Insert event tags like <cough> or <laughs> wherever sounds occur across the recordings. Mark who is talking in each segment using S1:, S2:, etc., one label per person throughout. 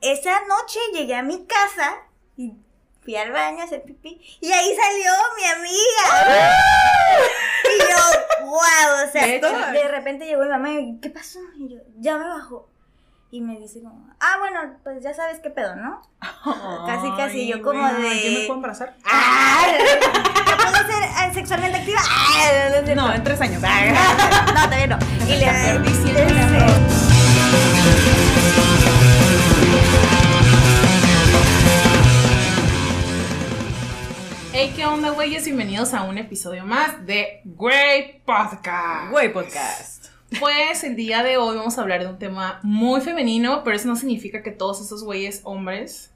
S1: esa noche llegué a mi casa y fui al baño a hacer pipí y ahí salió mi amiga. y yo, wow, o sea,
S2: De
S1: repente llegó mi mamá y ¿qué pasó? Y yo, ya me bajó. Y me dice como, ah, bueno, pues ya sabes qué pedo, ¿no? Casi, casi, yo como de-
S2: ¿Quién me puedo embarazar? <laughs>
S1: ¡Ah! ¿Ya puedo ser eh, sexualmente activa? ¡Ah! No,
S2: en tres años. <laughs>
S1: No, todavía no. <laughs> Y le
S2: Hey, ¿qué onda, güeyes? Bienvenidos a un episodio más de Güey Podcast.
S3: Güey Podcast.
S2: Pues el día de hoy vamos a hablar de un tema muy femenino, pero eso no significa que todos esos güeyes hombres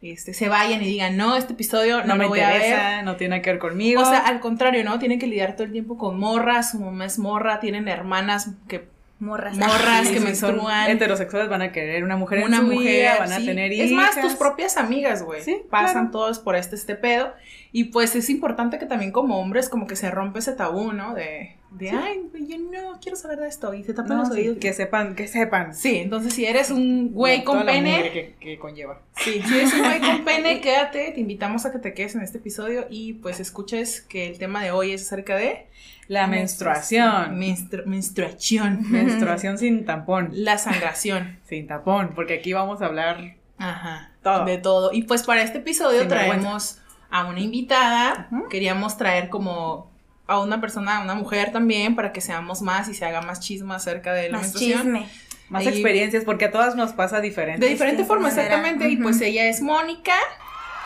S2: este, se vayan y digan, no, este episodio no,
S3: No, me
S2: lo voy a ver.
S3: interesa, no tiene que ver conmigo.
S2: O sea, al contrario, ¿no? Tienen que lidiar todo el tiempo con morras, su mamá es morra, tienen hermanas que
S1: Morras.
S2: morras
S3: Sí,
S2: que menstruan.
S3: son heterosexuales van a querer una mujer
S2: una
S3: en su
S2: mujer,
S3: vida, van a tener hijas.
S2: Es más, tus propias amigas, güey.
S3: Sí,
S2: Pasan
S3: claro.
S2: todos por este, este pedo. Y pues es importante que también como hombres como que se rompe ese tabú, ¿no? De, de ay, yo no quiero saber de esto. Y se tapan
S3: No,
S2: los
S3: sí,
S2: oídos.
S3: que sepan, que sepan.
S2: Sí, entonces si eres un güey con
S3: Toda
S2: pene,
S3: que, que conlleva.
S2: sí, si eres un güey con pene, <laughs> quédate, te invitamos a que te quedes en este episodio y pues escuches que el tema de hoy es acerca de
S3: La menstruación.
S2: menstru- menstruación,
S3: Menstruación sin tampón.
S2: la sangración. <laughs>
S3: Sin tapón, porque aquí vamos a hablar
S2: Ajá,
S3: Todo.
S2: de todo. Y pues para este episodio
S3: Sin
S2: traemos a una invitada. Queríamos traer como a una persona, a una mujer también, para que seamos más y se haga más chisma acerca de la
S1: Más
S2: menstruación.
S1: chisme.
S3: más
S2: Y-
S3: experiencias, porque a todas nos pasa diferente.
S2: De diferente
S1: Sí,
S2: forma, exactamente. Y pues ella es Mónica.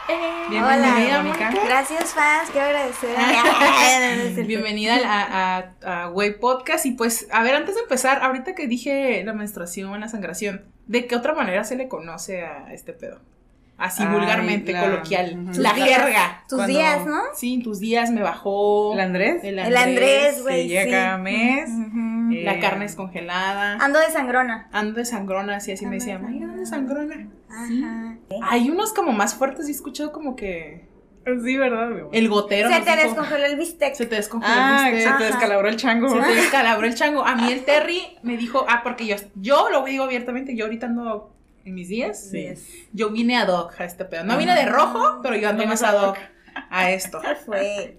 S2: Eh,
S3: Bienvenida,
S1: Hola,
S3: Mónica.
S1: Gracias, fans. Quiero agradecer. <laughs> <laughs>
S2: Bienvenida a, a, a Güey Podcast. Y pues, a ver, antes de empezar, ahorita que dije la menstruación, la sangración, ¿de qué otra manera se le conoce a este pedo? Así
S3: Ay,
S2: vulgarmente,
S3: la-
S2: coloquial. La
S3: Tus
S2: jerga.
S1: Tus
S3: Cuando-
S1: días, ¿no?
S2: Sí, en tus días me bajó.
S3: ¿El Andrés?
S2: El
S1: Andrés, güey.
S3: llega
S1: sí.
S3: cada mes. Eh,
S2: La carne es congelada.
S1: Ando de sangrona.
S2: Ando de sangrona, así, así me
S1: Ando
S2: decían. Ay, ando de sangrona.
S1: Ajá.
S2: Hay unos como más fuertes, y he escuchado como que.
S3: Sí, ¿verdad? mi amor?
S2: El gotero.
S1: Se te
S2: dijo,
S1: descongeló el bistec.
S2: Se te descongeló
S3: Ah,
S2: el
S3: se
S2: bistec.
S3: te
S1: Ajá.
S3: descalabró el chango.
S2: Se te <laughs> descalabró el chango. A mí el Terry me dijo, ah, porque yo, yo lo digo abiertamente, yo ahorita ando en mis días.
S3: Sí.
S2: Yo vine a Doc a este pedo. No vine de rojo, pero yo ando más
S3: a
S2: a Doc a esto. <laughs>
S1: ¿Qué fue?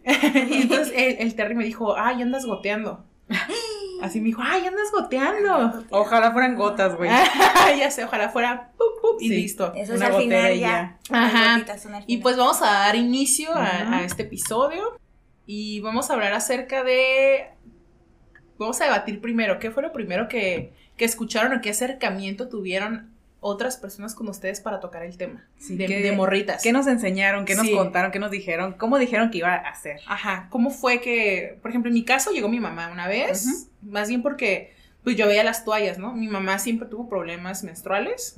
S2: y entonces el, el Terry me dijo, ay, andas goteando. <gasps> Así me dijo, ay, andas goteando.
S3: Ojalá fueran gotas, güey. <laughs>
S2: ya sé, ojalá fuera pup, pup, y
S3: Sí.
S2: listo.
S1: Eso es
S3: Una
S1: al final
S3: y
S1: ya.
S2: Ajá.
S1: Las gotitas son al
S2: Y pues vamos a dar inicio a, a este episodio y vamos a hablar acerca de... Vamos a debatir primero, ¿qué fue lo primero que, que escucharon o qué acercamiento tuvieron otras personas con ustedes para tocar el tema?
S3: Sí,
S2: de,
S3: ¿qué-
S2: de morritas.
S3: ¿Qué nos enseñaron? ¿Qué nos
S2: Sí.
S3: contaron? ¿Qué nos dijeron? ¿Cómo dijeron que iba a hacer?
S2: Ajá, ¿cómo fue que, por ejemplo, en mi caso llegó mi mamá una vez, más bien porque pues yo veía las toallas, ¿no? Mi mamá siempre tuvo problemas menstruales,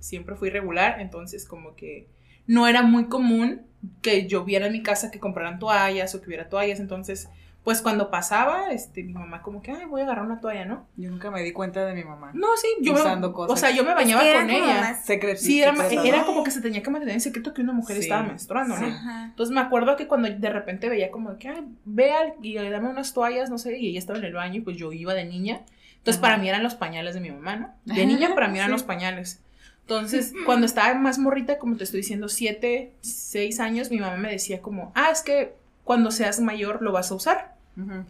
S2: siempre fui regular, entonces como que no era muy común que yo viera en mi casa que compraran toallas o que hubiera toallas, entonces pues cuando pasaba, este, mi mamá como que, ay, voy a agarrar una toalla, ¿no?
S3: Yo nunca me di cuenta de mi mamá.
S2: No, sí, yo
S3: Usando
S2: me,
S3: cosas.
S2: o sea, yo me
S1: Es
S2: bañaba
S1: que
S2: con ella.
S3: Secreto.
S2: Sí, era, era como que se tenía que mantener en secreto que una mujer
S3: Sí.
S2: estaba menstruando, ¿no?
S1: Ajá.
S2: Entonces me acuerdo que cuando de repente veía como que, ay, ve al- y dame unas toallas, no sé, y ella estaba en el baño y pues yo iba de niña. Entonces
S3: Ajá.
S2: para mí eran los pañales de mi mamá, ¿no? De niña para mí eran
S3: Sí.
S2: los pañales. Entonces, cuando estaba más morrita, como te estoy diciendo, siete, seis años, mi mamá me decía como, ah, es que cuando seas mayor lo vas a usar,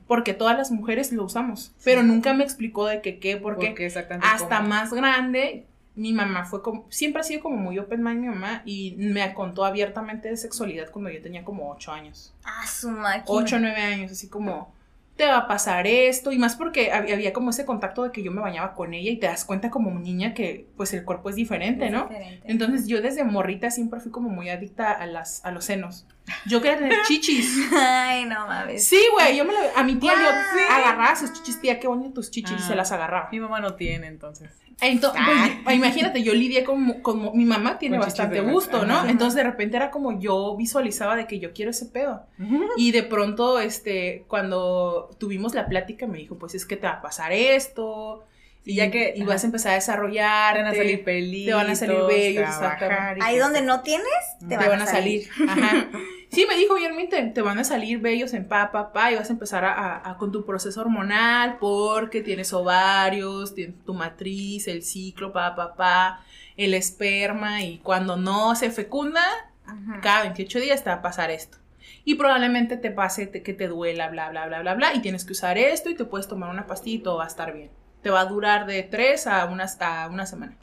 S2: Porque todas las mujeres lo usamos. Pero nunca me explicó de que qué, por qué.
S3: Porque exactamente
S2: Hasta
S3: cómo.
S2: más grande, mi mamá fue como, siempre ha sido como muy open mind mi mamá y me contó abiertamente de sexualidad cuando yo tenía como ocho años.
S1: Ah, su máquina.
S2: 8 o 9 años, así como, te va a pasar esto, y más porque hab- había como ese contacto de que yo me bañaba con ella y te das cuenta como niña que pues el cuerpo es diferente,
S1: Es
S2: ¿no?
S1: diferente.
S2: Entonces yo desde morrita siempre fui como muy adicta a, las, a los senos. Yo quería tener <laughs> chichis.
S1: Ay, no mames.
S2: Sí, güey, yo me lo, a mi tía yo
S1: Guau.
S2: agarraba sus chichis, tía, qué bonito tus chichis, y se
S3: Ah.
S2: las agarraba.
S3: Mi mamá no tiene, entonces.
S2: Entonces,
S1: Ah.
S2: imagínate, yo lidié con, con- mi mamá tiene
S3: Con
S2: bastante gusto, ¿no?
S3: Ajá.
S2: Entonces de repente era como yo visualizaba de que yo quiero ese pedo. Y de pronto, este, cuando tuvimos la plática, me dijo, pues es que te va a pasar esto.
S3: Y ya que-
S2: Y vas a empezar a desarrollar.
S3: Te van a salir pelitos.
S2: te van a salir
S3: y
S1: Ahí donde no tienes, te,
S2: Te, van, a salir. Ajá. <laughs> Sí, me dijo bien, te, te van a salir vellos en pa, pa, pa, y vas a empezar a, a- a- con tu proceso hormonal porque tienes ovarios, tienes tu matriz, el ciclo, pa, pa, pa. el esperma y cuando no se fecunda,
S1: Ajá.
S2: cada 28 días te va a pasar esto. Y probablemente te pase te- que te duela, bla, bla, bla, bla, bla, y tienes que usar esto y te puedes tomar una pastilla y todo va a estar bien. Te va a durar de 3 a una, a una semana.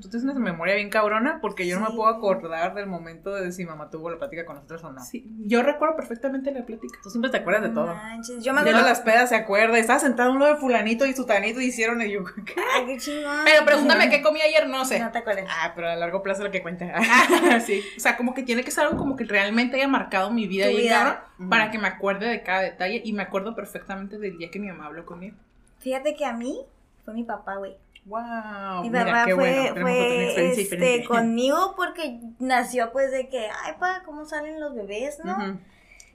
S3: Tú tienes una memoria bien cabrona porque yo no me puedo acordar del momento de si mamá tuvo la plática con nosotros o no.
S2: Sí, yo recuerdo perfectamente la plática.
S3: Tú siempre te acuerdas de todo.
S1: manches, Yo me
S3: De
S1: acuerdo.
S3: las pedas se acuerda. Estaba sentado uno de fulanito y sutanito y hicieron y yo, ¿qué?
S1: Ay, qué chingón.
S2: Pero pregúntame qué comí ayer, no sé.
S1: No te acuerdas.
S3: Ah, pero a largo plazo lo que cuenta. <laughs> <laughs>
S2: sí. O sea, como que tiene que ser algo como que realmente haya marcado mi vida,
S1: vida.
S2: cabrón,
S3: Ujú.
S2: para que me acuerde de cada detalle y me acuerdo perfectamente del día que mi mamá habló conmigo.
S1: Fíjate que a mí fue mi papá, güey.
S3: Wow.
S1: Mi papá
S3: qué
S1: fue,
S3: bueno.
S1: Este, <laughs> conmigo porque nació pues de que, ay, pa, ¿cómo salen los bebés, no?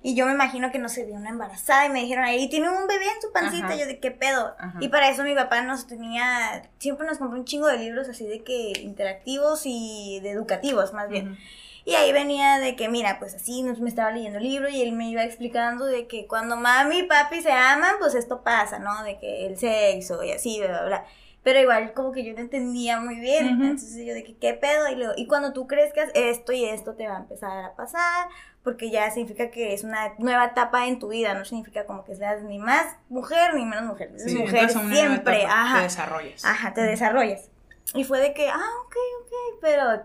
S1: Y yo me imagino que no se vio una embarazada y me dijeron, ahí tiene un bebé en su pancita.
S3: Ajá.
S1: Yo de qué pedo.
S3: Ajá.
S1: Y para eso mi papá nos tenía, siempre nos compró un chingo de libros así de que interactivos y de educativos más bien. Y ahí venía de que, mira, pues así nos, me estaba leyendo el libro y él me iba explicando de que cuando mami y papi se aman, pues esto pasa, ¿no? De que el sexo y así, bla, bla, bla. Pero igual como que yo no entendía muy bien.
S2: Ujú.
S1: Entonces yo que, ¿qué pedo? Y, luego, y cuando tú crezcas, esto y esto te va a empezar a pasar, porque ya significa que es una nueva etapa en tu vida, no significa como que seas ni más mujer ni menos mujer.
S2: Sí,
S1: mujer
S2: una nueva
S1: siempre,
S2: etapa,
S1: ajá.
S2: Te desarrollas.
S1: Ajá, te desarrollas. Y fue de que, ah, ok, ok, pero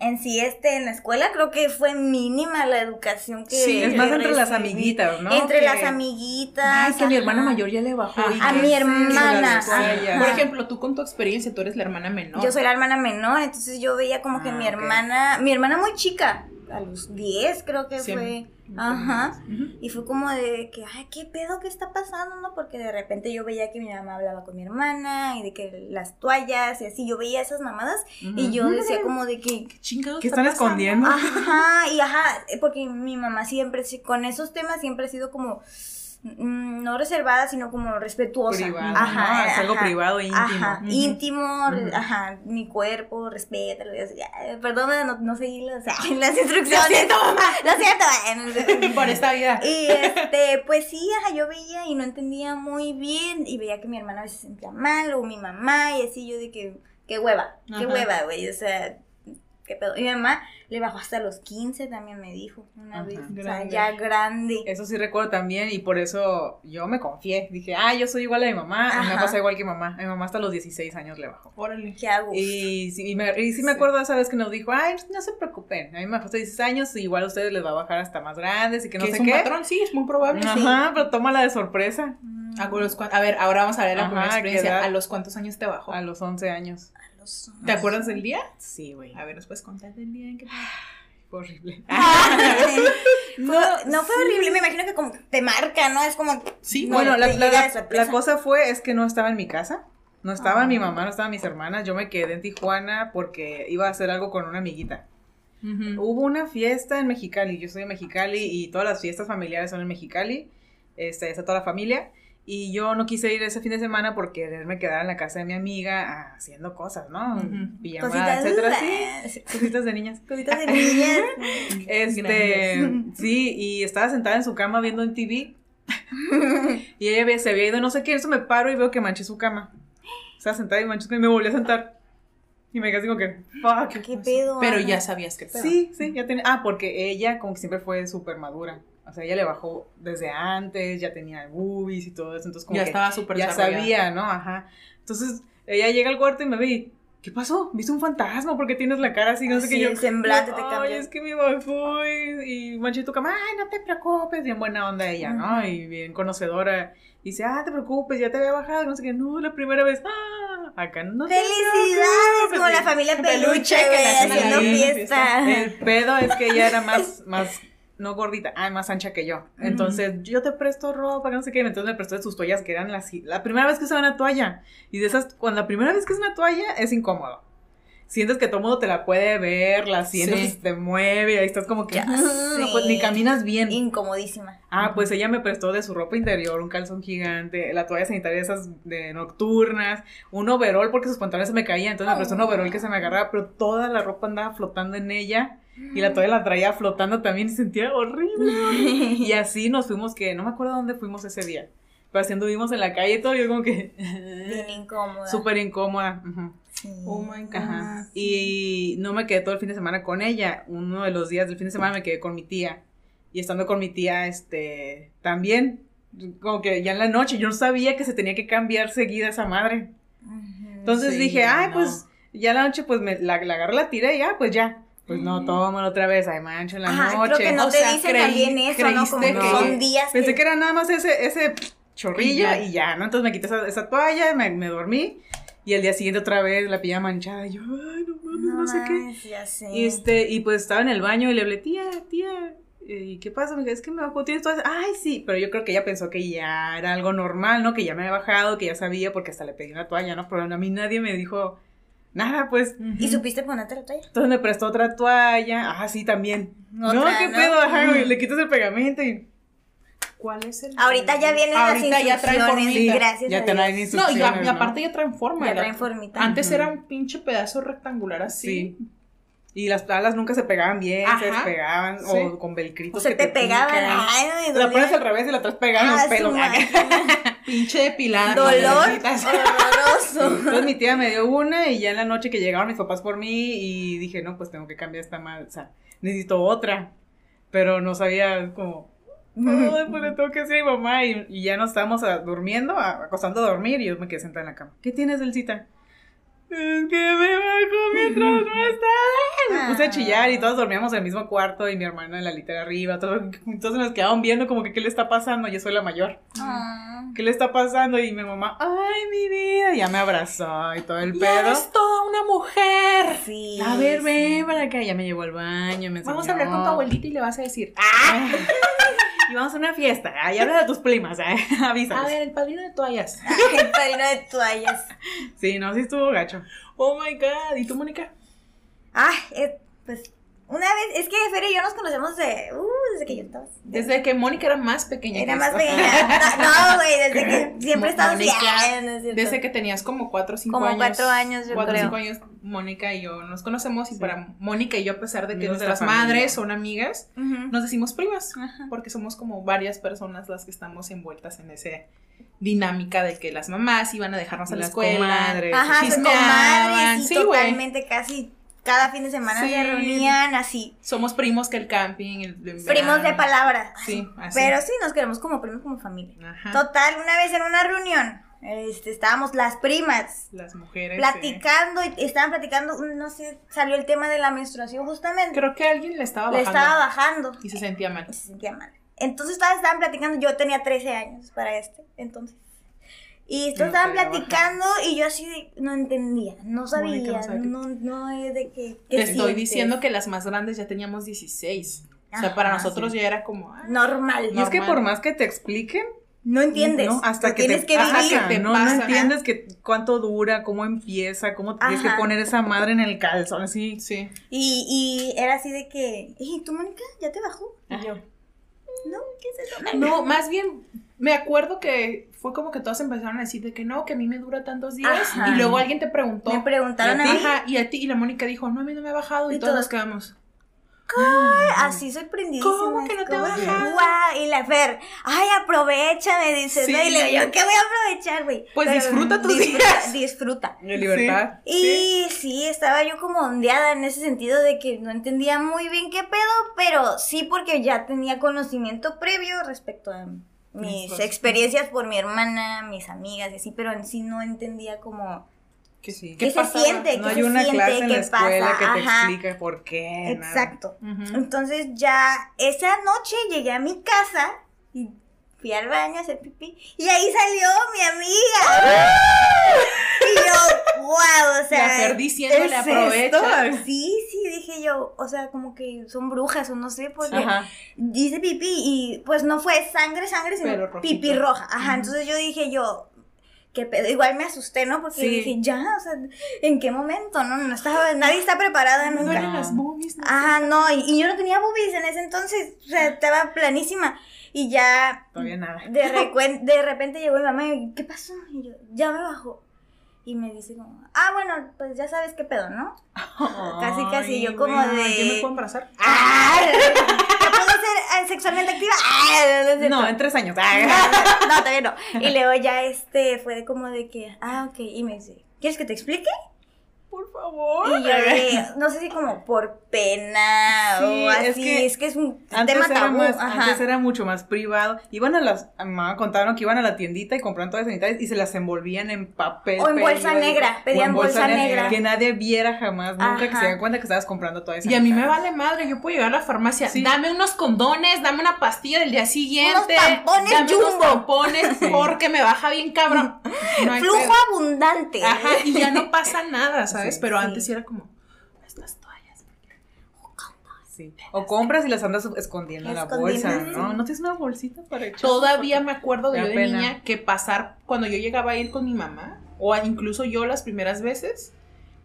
S1: en sí, este, en la escuela creo que fue mínima la educación que
S2: Sí,
S3: Es más entre las amiguitas, ¿no?
S1: Entre
S3: Que-
S1: las amiguitas.
S3: Ay, que a mi hermana mayor ya le bajó. Y
S1: A mi hermana.
S2: Por ejemplo, tú con tu experiencia, tú eres la hermana menor.
S1: Yo soy la hermana menor, entonces yo veía como que
S3: Ah,
S1: mi hermana, mi hermana muy chica, a los 10 creo que
S2: Sí.
S1: fue. Ajá. Y fue como de que, ay, ¿qué pedo que está pasando? ¿No? Porque de repente yo veía que mi mamá hablaba con mi hermana y de que las toallas y así, yo veía esas mamadas y yo decía como de que,
S2: ¿Qué chingados
S3: ¿Qué
S2: está
S3: están
S2: pasando?
S3: escondiendo?
S1: Ajá, y ajá, porque mi mamá siempre, con esos temas siempre ha sido como, no reservada, sino como respetuosa.
S3: Privado,
S1: Ajá,
S3: ¿no? Es algo privado, íntimo.
S1: Ajá, íntimo, ajá, mi cuerpo, ya, perdona, no, no seguí las, <laughs> las instrucciones. Lo siento, mamá. <laughs> Lo siento. <laughs>
S2: Por esta vida.
S1: Y este, pues sí, ajá, yo veía y no entendía muy bien y veía que mi hermana a veces se sentía mal o mi mamá y así yo de que, qué hueva, qué hueva, güey, o sea, qué pedo. Y mi mamá le bajó hasta los 15 también me dijo una
S3: Ajá.
S1: vez, o sea,
S2: Grande.
S1: ya grande.
S3: Eso sí recuerdo también y por eso yo me confié. Dije, ah, yo soy igual a mi mamá. Y me pasa igual que mi mamá. A mi mamá hasta los 16 años le bajó.
S2: Órale.
S1: ¿Qué hago?
S3: Y, sí, y me, y sí me acuerdo esa vez que nos dijo, ay, no se preocupen. A mí me bajó hasta 16 años, igual a ustedes les va a bajar hasta más grandes y que no
S2: ¿Que
S3: sé
S2: es un
S3: qué.
S2: patrón? Sí, es muy probable. sí.
S3: Ajá, pero tómala de sorpresa.
S1: Mm,
S2: A, los cuan- a ver, ahora vamos a ver la
S3: Ajá,
S2: primera
S3: ¿qué
S2: experiencia. ¿A los cuántos años te bajó?
S3: A los 11 años.
S2: ¿Te acuerdas del día?
S3: Sí, güey.
S2: A ver, ¿nos puedes contar del día en que te
S3: Fue horrible. <laughs>
S1: no, no fue horrible, me imagino que como te marca, ¿no? Es como...
S2: Sí,
S1: no,
S3: bueno, la, cosa fue, es que no estaba en mi casa. No estaba
S1: Ah.
S3: mi mamá, no estaban mis hermanas. Yo me quedé en Tijuana porque iba a hacer algo con una amiguita. Hubo una fiesta en Mexicali, yo soy de Mexicali y todas las fiestas familiares son en Mexicali, este, está toda la familia, y yo no quise ir ese fin de semana porque me quedar en la casa de mi amiga haciendo cosas, ¿no?
S2: Ujú.
S3: Pijamada,
S1: Cositas,
S3: etcétera,
S1: uh,
S3: sí, cositas de niñas.
S1: Cositas de niñas. <laughs>
S3: Este,
S2: Grandes.
S3: sí, y estaba sentada en su cama viendo en TV, <laughs> y ella había- se había ido no sé qué, eso me paro y veo que manché su cama. Estaba sentada y manché su cama y me volví a sentar. Y me quedé así como que, fuck.
S1: ¿Qué pedo?
S2: Pero ya sabías que pedo.
S3: Sí, sí, ya tenía. Ah, porque ella como que siempre fue súper madura. O sea, ella le bajó desde antes, ya tenía boobies y todo eso. Entonces, como
S2: Ya
S3: que
S2: estaba súper
S3: ya sabía, ¿no? Ajá. Entonces, ella llega al cuarto y me ve y, ¿qué pasó? ¿Viste un fantasma? ¿Por qué tienes la cara así? No sé
S1: Así,
S3: qué yo.
S1: el semblante te
S3: Ay,
S1: cambió.
S3: es que me bajó y, y manché tu cama. Ay, no te preocupes. Bien buena onda ella, ¿no? Y bien conocedora. Dice, ah, te preocupes, ya te había bajado. No sé qué, no, la primera vez. Ah, acá no te
S1: ¡Felicidades! Como la familia
S2: Peluche
S1: güey, haciendo fiesta.
S3: el pedo es que ella era más, <laughs> más, no gordita, ah, más ancha que yo. Entonces, yo te presto ropa, que no sé qué. Entonces me prestó de sus toallas que eran las, la primera vez que usaba una toalla. Y de esas, cuando la primera vez que es una toalla, es incómodo. Sientes que todo mundo te la puede ver, la sientes
S2: Sí.
S3: te mueve, ahí estás como que,
S1: Ya
S3: ah, pues ni caminas bien.
S1: Incomodísima.
S3: Ah, pues ella me prestó de su ropa interior un calzón gigante, la toalla sanitaria esas de nocturnas, un overol porque sus pantalones se me caían, entonces me prestó un overol que se me agarraba, pero toda la ropa andaba flotando en ella y la toalla la traía flotando también y sentía horrible. <laughs> Y así nos fuimos que no me acuerdo dónde fuimos ese día. Pero así anduvimos en la calle y todo, yo como que
S1: Bien incómoda.
S3: súper incómoda. ujú.
S2: Oh my God.
S3: Ajá. Y no me quedé todo el fin de semana con ella. Uno de los días del fin de semana me quedé con mi tía. Y estando con mi tía, este, también, como que ya en la noche, yo no sabía que se tenía que cambiar seguida esa madre. Entonces
S2: Sí,
S3: dije, ay,
S2: no.
S3: pues, ya en la noche, pues, me, la, la agarré, la tiré y ya, pues ya. Pues no, tómalo otra vez, ay, mancho, en la
S1: Ajá,
S3: noche.
S1: creo que no
S2: O
S1: te
S2: sea,
S1: dicen
S2: creí-
S1: también eso, ¿no? Como que son días
S3: Pensé que era nada más ese, ese chorrillo
S2: Y ya.
S3: y ya, ¿no? Entonces me quité esa, esa toalla, me, me dormí y el día siguiente otra vez la pilla manchada y yo, ay, no mames, no, sé qué.
S1: ya sé.
S3: Y este, y pues estaba en el baño y le hablé, tía, tía, eh, ¿y qué pasa? Me dijo, es que me bajó, tienes todas. Ay, sí, pero yo creo que ella pensó que ya era algo normal, ¿no? Que ya me había bajado, que ya sabía, porque hasta le pedí una toalla, ¿no? Pero a mí nadie me dijo nada, pues.
S1: ¿Y supiste ponerte la toalla?
S3: Entonces me prestó otra toalla. Ah, sí, también. no, qué
S1: ¿no?
S3: pedo, ajá, güey. Le quitas el pegamento y.
S2: ¿Cuál es el?
S1: Ahorita ya vienen
S2: Ahorita
S1: las
S2: ya trae
S1: instrucciones,
S2: formita.
S1: gracias
S3: ya
S1: a
S3: te traen
S1: Dios.
S2: No, y, a- y
S3: instrucciones, ¿no?
S2: aparte ya traen forma.
S1: Ya traen formita.
S2: Antes
S3: Ujú.
S2: era un pinche pedazo rectangular así.
S3: Sí. Y las alas nunca se pegaban bien, se
S2: Ajá.
S3: despegaban,
S2: Sí.
S3: o con velcritos.
S1: O se
S3: que
S1: te pegaban.
S3: pican.
S1: Ay, me
S3: La pones al revés y la traes pegada en
S1: Ah,
S3: los pelos. <laughs>
S2: Pinche depilada.
S1: Dolor horroroso.
S3: Entonces mi tía me dio una y ya en la noche que llegaron mis papás por mí y dije, no, pues tengo que cambiar esta madre, o sea, necesito otra. Pero no sabía como, ay, pues le tengo que decir a mi mamá y, y ya nos estábamos ah, durmiendo, acostando a dormir y yo me quedé sentada en la cama. ¿Qué tienes, Delcita? Es que me bajó mientras no estaba. Me puse a chillar y todos dormíamos en el mismo cuarto y mi hermana en la litera arriba. Entonces nos quedaban viendo como que qué le está pasando. Yo soy la mayor.
S1: Ah.
S3: ¿Qué le está pasando? Y mi mamá, ay, mi vida, ya me abrazó y todo el
S2: Ya
S3: pedo.
S2: eres toda una mujer.
S1: Sí.
S3: A ver,
S1: sí.
S3: ven para acá. Ya me llevó al baño, me
S2: Vamos a hablar con tu abuelita y le vas a decir. <laughs>
S3: Y vamos a una fiesta. Ay, habla de tus primas, ¿eh? <laughs>
S2: A ver, el padrino de toallas. <laughs>
S1: El padrino de toallas.
S3: Sí, no, sí estuvo gacho.
S2: Oh my god. ¿Y tú, Mónica?
S1: Ay, eh, pues una vez, es que Fer y yo nos conocemos de, uh, desde que yo estaba.
S2: Desde que Mónica era más pequeña.
S1: Era más pequeña. <laughs> No, güey, desde que siempre he estado así.
S2: Mónica,
S1: Ay, no.
S2: Desde que tenías como 4 o 5
S1: Como
S2: años.
S1: cuatro años, yo
S2: 4 o
S1: creo.
S2: 5 años, Mónica y yo nos conocemos. Y
S3: Sí.
S2: para Mónica y yo, a pesar de que
S3: Amigos de la
S2: nuestras
S3: familia.
S2: madres son amigas, nos decimos primas. Porque somos como varias personas las que estamos envueltas en esa dinámica de que las mamás iban a dejarnos a la escuela.
S3: comadres.
S1: Ajá,
S2: chismeaban,
S1: comadres y
S2: sí, güey.
S1: totalmente casi cada fin de semana
S2: Sí.
S1: se reunían así.
S2: Somos primos que el camping. el- el
S1: Primos de palabra.
S2: Sí, así.
S1: Pero sí, nos queremos como primos, como familia.
S2: Ajá.
S1: Total, una vez en una reunión, este, estábamos las primas
S2: Las mujeres. eh,
S1: platicando y estaban platicando, no sé, salió el tema de la menstruación justamente.
S2: Creo que alguien le estaba
S1: Le
S2: bajando.
S1: estaba bajando
S2: Y se sentía mal.
S1: y se sentía mal. Entonces todas estaban platicando, yo tenía 13 años para este, entonces. Y
S3: No
S1: estaban platicando y yo así de- no entendía, no sabía,
S2: Mónica no qué-
S1: no, no es de que...
S2: Te estoy diciendo que las más grandes ya teníamos 16. O sea, para
S1: Ajá,
S2: nosotros ya era como. ah,
S1: Normal.
S3: Y es que por más que te expliquen,
S1: No entiendes.
S3: no, hasta que
S1: tienes
S3: te
S1: que
S3: ajá,
S1: vivir.
S2: que te
S3: no,
S2: pasa.
S3: no entiendes que cuánto dura, cómo empieza, cómo te tienes que poner esa madre en el calzón, así.
S2: Sí.
S1: Y, y era así de que, ¿y tú, Mónica? ¿Ya te bajó? Y yo, no, ¿qué es eso?
S2: No, más bien, me acuerdo que fue como que todos empezaron a decir de que no, que a mí me dura tantos días.
S1: Ajá.
S2: Y luego alguien te preguntó.
S1: Me preguntaron
S2: y
S1: a
S2: a ti,
S1: mí.
S2: ajá, y a ti, y la Mónica dijo, no, a mí no me ha bajado. Y,
S1: Y
S2: todos
S1: todos,
S2: nos quedamos.
S1: Así sorprendidísima.
S2: ¿Cómo que no te
S1: ¿cómo?
S2: baja?
S1: Guau, Y la Fer, ay, aprovecha, me dice.
S2: Sí.
S1: ¿no? Y le digo, ¿yo qué voy a aprovechar, güey?
S2: Pues
S1: Pero
S2: disfruta tus
S1: disfruta,
S2: días.
S1: Disfruta.
S3: De libertad.
S1: Y sí. estaba yo como ondeada en ese sentido de que no entendía muy bien qué pedo, pero sí porque ya tenía conocimiento previo respecto a mis experiencias por mi hermana, mis amigas y así, pero en sí no entendía como
S3: Que sí.
S1: qué, se siente,
S3: No
S1: qué
S3: hay
S1: se
S3: una
S1: siente,
S3: clase en
S1: qué
S3: la escuela
S1: pasa.
S3: que te
S1: Ajá.
S3: explique por qué. nada.
S1: Exacto. Entonces ya esa noche llegué a mi casa y fui al baño a hacer pipí y ahí salió mi amiga. y yo, wow, o sea.
S2: La Fer diciéndole,
S1: ¿es
S2: aprovecha.
S1: esto? Sí, sí, dije yo, o sea, como que son brujas o no sé, porque
S3: Ajá.
S1: hice pipí y pues no fue sangre, sangre, sino pipí roja. Ajá, entonces yo dije yo, qué pedo, igual me asusté, ¿no? Porque
S3: Sí.
S1: dije, ya, o sea, ¿en qué momento? No, no estaba, nadie está preparada
S2: Me
S1: nunca.
S2: las boobies. ¿no?
S1: Ajá, no, y, y yo no tenía boobies en ese entonces, o sea, estaba planísima. Y ya
S3: Todavía nada.
S1: de, de repente llegó mi mamá y ¿qué pasó? Y yo, ya me bajó. Y me dice como, ah, bueno, pues ya sabes qué pedo, ¿no? <laughs> Casi, casi, yo como
S2: Ay,
S1: de-
S2: ¿Quién me puedo embarazar? <laughs>
S1: ¡Ah! ¿Ya puedo ser eh, sexualmente activa? ¡Ah! No,
S3: en tres años.
S1: No,
S3: Ay.
S1: no, no, todavía no. Y luego ya este fue de como de que, ah, ok. Y me dice, ¿quieres que te explique?
S2: Por favor.
S1: Y yo de, <laughs> no sé si como por pena
S3: Sí,
S1: o así,
S3: es que
S1: es que es un
S3: Antes
S1: tema
S3: era,
S1: tabú.
S3: más,
S1: ajá.
S3: antes era mucho más privado. Iban a las, a mi mamá contaron que iban a la tiendita y compraban todas las sanitarias y se las envolvían en papel.
S1: O en bolsa negra, pedían
S3: en
S1: bolsa negra.
S3: Que nadie viera jamás, nunca que se den cuenta que estabas comprando todas esas
S2: Y a mí me vale madre, yo puedo llegar a la farmacia,
S3: Sí.
S2: dame unos condones, dame una pastilla del día siguiente,
S1: tampones
S2: dame unos
S1: Jumbo.
S2: tampones <laughs> porque me baja bien cabrón. No <laughs>
S1: Flujo
S2: pedo.
S1: abundante.
S2: Ajá, y ya no pasa nada, ¿sabes?
S3: Sí.
S2: Pero
S1: Sí.
S2: antes sí era como estas toallas.
S3: Sí. O compras y las andas escondiendo en la bolsa. ¿no? ¿No tienes una bolsita para echar?
S2: Todavía me acuerdo de yo de
S3: pena.
S2: niña que pasar cuando yo llegaba a ir con mi mamá o incluso yo las primeras veces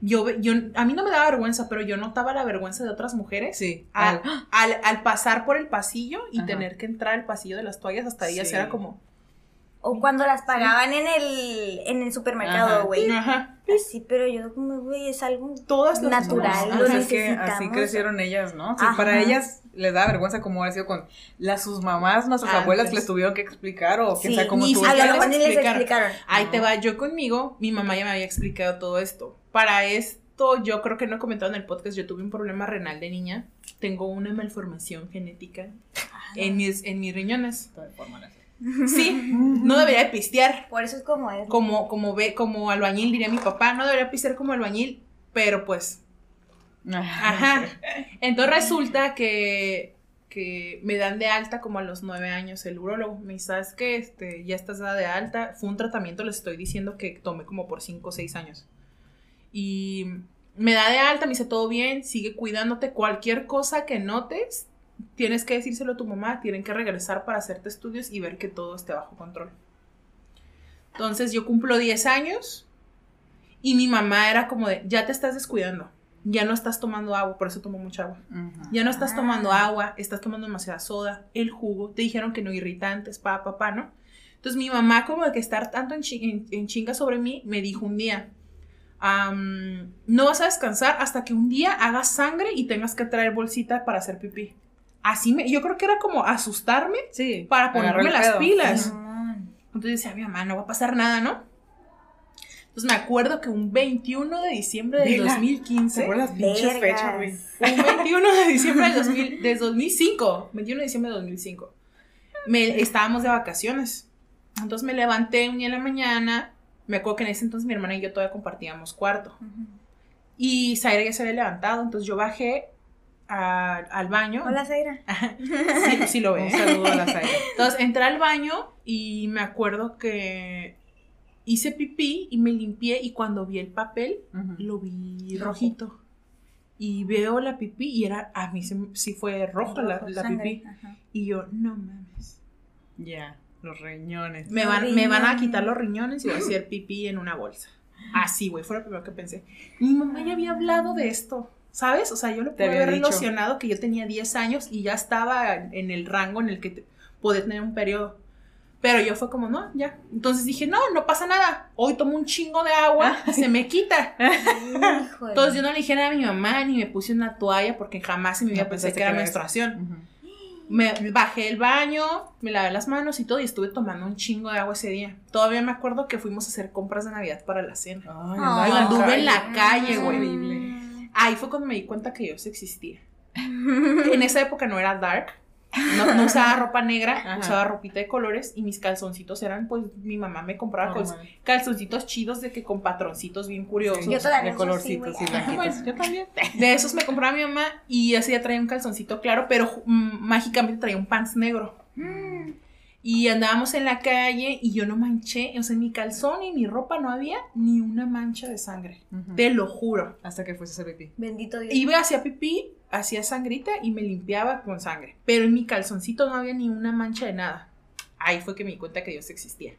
S2: yo, yo a mí no me daba vergüenza, pero yo notaba la vergüenza de otras mujeres
S3: Sí.
S2: al, al- al pasar por el pasillo y
S3: Ajá.
S2: tener que entrar al pasillo de las toallas hasta ellas
S3: Sí.
S2: era como
S1: O cuando las pagaban en el, en el supermercado, güey.
S2: ajá,
S1: Sí, pero yo como, güey, es algo
S2: todas
S1: Natural, lo
S3: es que así crecieron ellas, ¿no? Para ellas les da vergüenza como ha sido con las sus mamás, nuestras abuelas que les tuvieron que explicar o quién
S1: Sí,
S3: sabe cómo
S1: lo mejor
S2: les
S1: ni les explicaron.
S2: Ahí
S3: No.
S2: te va, yo conmigo, mi mamá ya me había explicado todo esto. Para esto, yo creo que no he comentado en el podcast, yo tuve un problema renal de niña. Tengo una malformación genética en mis, en mis riñones. Sí, no debería de pistear.
S1: Por eso es como es.
S2: Como, como ve, como albañil, diría mi papá, no debería pistear como albañil, pero pues. Ajá. Entonces resulta que, que me dan de alta como a los nueve años el urólogo. Me dice, ¿sabes qué? Este, ya estás dada de alta. Fue un tratamiento, les estoy diciendo que tomé como por cinco o seis años. Y me da de alta, me dice, todo bien, sigue cuidándote. Cualquier cosa que notes, tienes que decírselo a tu mamá, tienen que regresar para hacerte estudios y ver que todo esté bajo control. Entonces yo cumplo 10 años y mi mamá era como de, ya te estás descuidando, ya no estás tomando agua, por eso tomo mucha agua. Ya no estás
S1: Ah.
S2: tomando agua, estás tomando demasiada soda, el jugo, te dijeron que no irritantes, pa, pa, pa, ¿no? Entonces mi mamá como de que estar tanto en, chi- en- en chinga sobre mí, me dijo un día, am, no vas a descansar hasta que un día hagas sangre y tengas que traer bolsita para hacer pipí. Así me, yo creo que era como asustarme
S3: Sí.
S2: para ponerme las
S3: pedo.
S2: pilas. Entonces decía, mi mamá, no va a pasar nada, ¿no? Entonces me acuerdo que un 21 de diciembre del
S3: Vela.
S2: 2015,
S3: ¿Te acuerdas las pinches fechas, güey?
S2: un 21 de diciembre del 2000, de 2005, 21 de diciembre de 2005, me, estábamos de vacaciones. Entonces me levanté un día en la mañana, me acuerdo que en ese entonces mi hermana y yo todavía compartíamos cuarto.
S1: Ujú.
S2: Y Zaira ya se había levantado, entonces yo bajé a- al baño.
S1: Hola, Zaira. <laughs>
S2: Sí, sí lo ve.
S3: Un saludo a la Zaira.
S2: Entonces entré al baño y me acuerdo que hice pipí y me limpié y cuando vi el papel lo vi rojito. Y veo la pipí y era, a mí se- sí fue roja la,
S1: Rojo,
S2: la
S1: sangre.
S2: pipí.
S1: Ajá.
S2: Y yo, no mames.
S3: Ya, los riñones.
S2: Me van, me van a quitar los riñones y voy a hacer pipí en una bolsa. Así, güey, fue lo primero que pensé. Mi mamá ya había hablado de esto, ¿sabes? O sea, yo lo pude haber relacionado que yo tenía 10 años y ya estaba en el rango en el que te- podía tener un periodo. Pero yo fue como, no, ya. Entonces dije, no, no pasa nada. Hoy tomo un chingo de agua, se me quita. <laughs>
S1: Híjole.
S2: Entonces yo no le dije nada a mi mamá ni me puse una toalla porque jamás en mi vida
S3: No
S2: pensé que era menstruación. Me bajé el baño, me lavé las manos y todo y estuve tomando un chingo de agua ese día. Todavía me acuerdo que fuimos a hacer compras de Navidad para la cena.
S3: Ay, andaba
S2: anduve en la
S3: calle.
S2: calle, güey. Ahí fue cuando me di cuenta que Dios existía. <laughs> En esa época no era dark. No, no usaba ropa negra,
S3: Ajá.
S2: usaba ropita de colores y mis calzoncitos eran, pues, mi mamá me compraba calzoncitos chidos de que con patroncitos bien curiosos.
S3: Sí,
S1: Yo todavía
S3: de
S1: así,
S3: colorcitos
S1: güey.
S3: y blanquitos. <laughs>
S2: pues, yo también. De esos me compraba mi mamá y ese día traía un calzoncito claro, pero mágicamente traía un pants negro.
S1: Mm.
S2: Y andábamos en la calle y yo no manché, o sea, en mi calzón y mi ropa no había ni una mancha de sangre. Te lo juro.
S3: Hasta que fuese ese pipí.
S1: Bendito Dios.
S2: Iba, hacía pipí, hacía sangrita y me limpiaba con sangre. Pero en mi calzoncito no había ni una mancha de nada. Ahí fue que me di cuenta que Dios existía.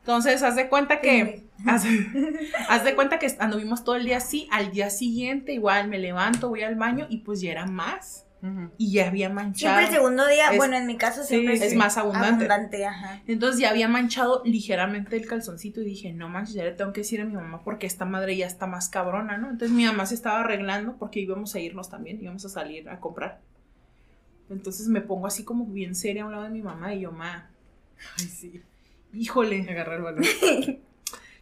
S2: Entonces, haz de cuenta que. <laughs> Haz, haz de cuenta que anduvimos todo el día así. Al día siguiente, igual me levanto, voy al baño y pues ya era más. Y ya había manchado.
S1: Siempre el segundo día,
S2: Es-
S1: bueno, en mi caso
S3: sí,
S1: siempre
S2: es más abundante.
S1: abundante, ajá.
S2: Entonces ya había manchado ligeramente el calzoncito y dije, no manches, ya le tengo que decir a mi mamá porque esta madre ya está más cabrona, ¿no? Entonces mi mamá se estaba arreglando porque íbamos a irnos también, íbamos a salir a comprar. Entonces me pongo así como bien seria a un lado de mi mamá y yo, ma,
S3: Ay, sí.
S2: híjole, <laughs>
S3: Agarrar el balón. <laughs>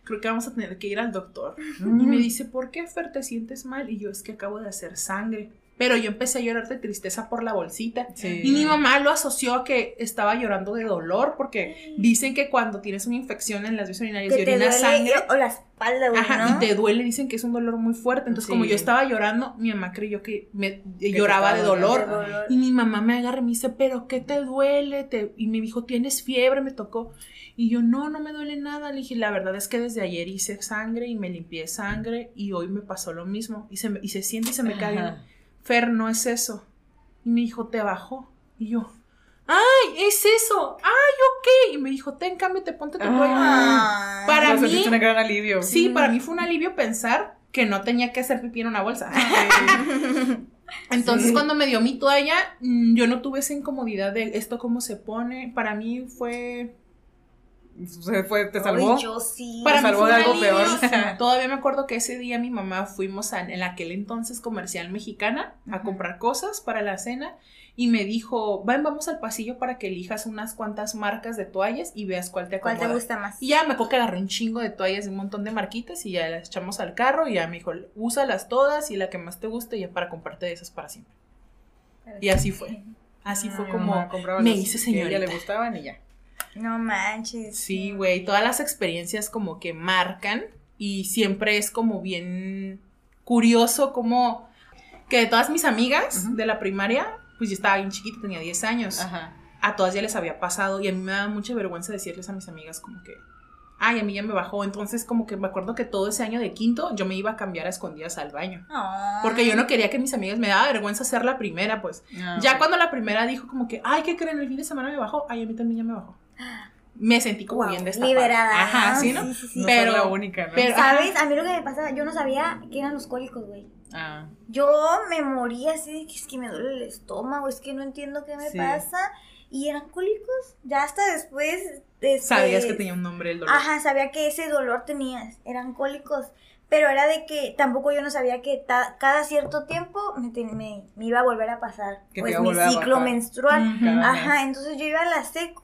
S2: creo que vamos a tener que ir al doctor. Y me dice, ¿por qué, Fer, te sientes mal? Y yo, es que acabo de hacer sangre. Pero yo empecé a llorar de tristeza por la bolsita.
S3: Sí.
S2: Y mi mamá lo asoció a que estaba llorando de dolor, porque dicen que cuando tienes una infección en las vías urinarias
S1: Que
S2: y
S1: te duele
S2: orinas sangre,
S1: o la espalda, güey,
S2: Ajá,
S1: ¿no?
S2: y te duele, dicen que es un dolor muy fuerte. Entonces, como yo estaba llorando, mi mamá creyó que me
S3: te
S2: lloraba de
S3: estaba
S2: dolor.
S1: De dolor.
S2: Y mi mamá me agarra y me dice, ¿pero qué te duele? Te- Y me dijo, ¿tienes fiebre? Me tocó. Y yo, no, no me duele nada. Le dije, la verdad es que desde ayer hice sangre y me limpié sangre y hoy me pasó lo mismo. Y se, me- y se siente y se me cae. Fer, no es eso. Y me dijo, ¿te bajó? Y yo, ¡ay, es eso! ¡Ay, ok! Y me dijo, ten, cámbiate, ponte tu cuello.
S1: Ah.
S2: Para mí-
S3: un gran alivio.
S2: Sí, para mí fue un alivio pensar que no tenía que hacer pipí en una bolsa. <laughs> Entonces,
S3: Sí.
S2: cuando me dio mi toalla, mm, yo no tuve esa incomodidad de esto cómo se pone. Para mí fue.
S3: Se fue, te salvó.
S1: Ay, yo sí.
S2: Para
S3: salvó de algo peor. <laughs>
S2: Todavía me acuerdo que ese día mi mamá fuimos a, en aquel entonces comercial mexicana a comprar cosas para la cena y me dijo, ven, vamos al pasillo para que elijas unas cuantas marcas de toallas y veas cuál te
S1: ¿Cuál
S2: acomoda.
S1: te gusta más?
S2: Y ya me acuerdo que agarré un chingo de toallas de un montón de marquitas y ya las echamos al carro y ya me dijo, úsalas todas y la que más te guste ya para comprarte de esas para siempre. Y así fue. Así fue como me hice
S3: que a ella
S2: señorita.
S3: le gustaban y ya.
S1: No manches.
S2: Sí, güey, todas las experiencias como que marcan y siempre es como bien curioso como que de todas mis amigas de la primaria, pues yo estaba bien chiquita, tenía 10 años,
S3: Ajá.
S2: a todas ya les había pasado y a mí me daba mucha vergüenza decirles a mis amigas como que, ay, a mí ya me bajó, entonces como que me acuerdo que todo ese año de quinto yo me iba a cambiar a escondidas al baño.
S1: Ay.
S2: Porque yo no quería que mis amigas me daba vergüenza ser la primera, pues.
S3: Ah,
S2: Ya cuando la primera dijo como que, ay, ¿qué creen? El fin de semana me bajó. Ay, a mí también ya me bajó. Me sentí como
S1: Wow,
S2: bien destapada.
S1: liberada.
S2: Ajá,
S1: ¿no?
S2: sí, ¿no?
S1: Sí, sí, sí.
S3: No
S2: pero-
S3: la única, ¿no?
S2: pero-
S1: ¿Sabes? A mí lo que me pasaba, yo no sabía que eran los cólicos, güey.
S3: Ah,
S1: Yo me moría así de que es que me duele el estómago, es que no entiendo qué me
S3: Sí.
S1: pasa. Y eran cólicos. Ya hasta después. este,
S2: Sabías que tenía un nombre el dolor.
S1: Ajá, sabía que ese dolor tenías. Eran cólicos. Pero era de que tampoco yo no sabía que ta- cada cierto tiempo me, te- me, me iba a volver a pasar.
S3: Que
S1: pues mi ciclo menstrual.
S3: Cada
S1: Ajá,
S3: mes.
S1: entonces yo iba a la seco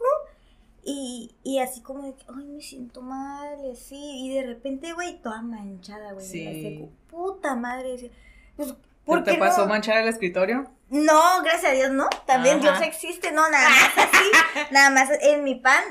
S1: y, y así como de que, ay, me siento mal, y así, y de repente, güey, toda manchada, güey,
S3: Sí.
S1: Puta madre, pues,
S3: ¿Por
S1: ¿por
S3: te
S1: qué
S3: pasó
S1: no?
S3: manchar el escritorio?
S1: No, gracias a Dios, no. También
S3: Ajá.
S1: Dios existe, no, nada más así, <laughs> nada más en mi pan.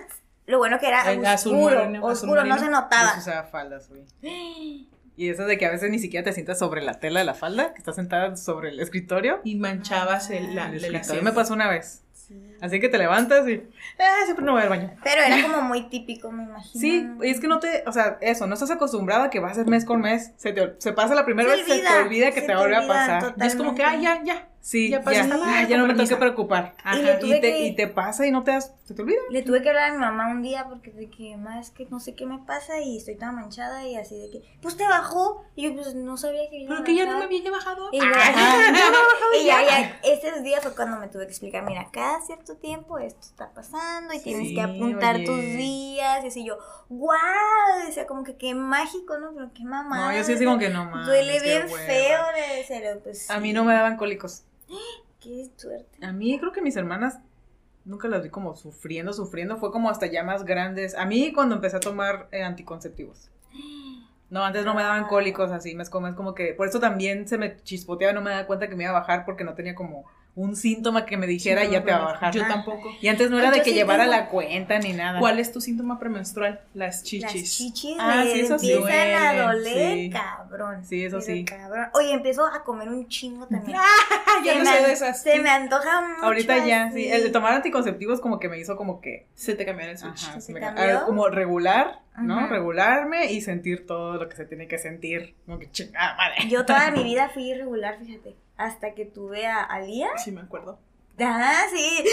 S1: Lo bueno que era
S2: El azul
S1: oscuro,
S2: marino,
S1: oscuro, no se
S3: Yo
S1: notaba.
S3: usaba faldas, güey. <gasps> Y eso de que a veces ni siquiera te sientas sobre la tela de la falda, que estás sentada sobre el escritorio.
S2: Y manchabas el, la,
S3: El
S2: el
S3: escritorio me pasó una vez.
S1: Sí.
S3: Así que te levantas y. Ah, siempre no voy al baño.
S1: Pero era <laughs> como muy típico, me imagino.
S3: Sí, y es que no te. O sea, eso, no estás acostumbrado a que va a ser mes con mes. Se, te, se pasa la primera
S1: Se
S3: vez, se
S1: olvida,
S3: te olvida que
S1: se
S3: te
S1: te
S3: vuelve a pasar.
S2: es como que, ay, ya, ya.
S3: Sí,
S2: Ya
S3: ya, ah, ya no me tengo que preocupar.
S2: Ajá.
S1: Y
S3: Y te, y te pasa y no te das, se te olvida.
S1: Le tuve que hablar a mi mamá un día porque de que, mamá, es que no sé qué me pasa y estoy tan manchada y así de que, pues te bajó. Y yo, pues no sabía que
S2: Pero que ya no me había bajado.
S1: Y,
S2: Ay, <laughs>
S1: ya, y ya, ya, ese día fue cuando me tuve que explicar, mira, cada cierto tiempo esto está pasando y tienes que apuntar
S3: oye.
S1: tus días. Y así yo, wow, decía como que qué mágico, ¿no? Pero qué mamá.
S3: No, yo sí digo que no mames.
S1: Duele bien feo, pues.
S3: A mí no me daban cólicos. <gasps>
S1: Qué suerte.
S3: A mí creo que mis hermanas nunca las vi como sufriendo, sufriendo. Fue como hasta ya más grandes. A mí cuando empecé a tomar eh, anticonceptivos. No, antes no me daban cólicos así, me es como, es como que, por eso también se me chispoteaba no me daba cuenta que me iba a bajar porque no tenía como un síntoma que me dijera
S2: Sí,
S3: ya te va a bajar.
S2: Yo
S1: Ah.
S2: tampoco.
S3: Y antes no era
S1: Ay,
S3: de que
S1: sí
S3: llevara
S1: tengo-
S3: la cuenta ni nada.
S2: ¿Cuál es tu síntoma premenstrual? Las
S1: Las
S2: chichis.
S1: chichis
S3: Ah, sí, eso sí
S1: empiezan a doler,
S3: sí.
S1: cabrón.
S3: Sí, eso
S1: pero
S3: sí.
S1: Cabrón. Oye, empiezo a comer un chingo también. <laughs>
S2: Ah, ya
S1: Se
S2: no
S1: me
S2: sé de esas.
S1: Se me antoja mucho.
S3: Ahorita ya,
S1: así.
S3: sí. El de tomar anticonceptivos como que me hizo como que,
S2: Se te cambió el switch.
S3: ajá,
S1: ¿Se
S3: me-
S1: cambió?
S3: a ver, como regular, ¿no? Regularme y sentir todo lo que se tiene que sentir. Como que chingada madre.
S1: Yo toda mi <laughs> vida fui irregular, fíjate. Hasta que tuve a, a Lía.
S2: Sí, me acuerdo.
S1: Ah, sí.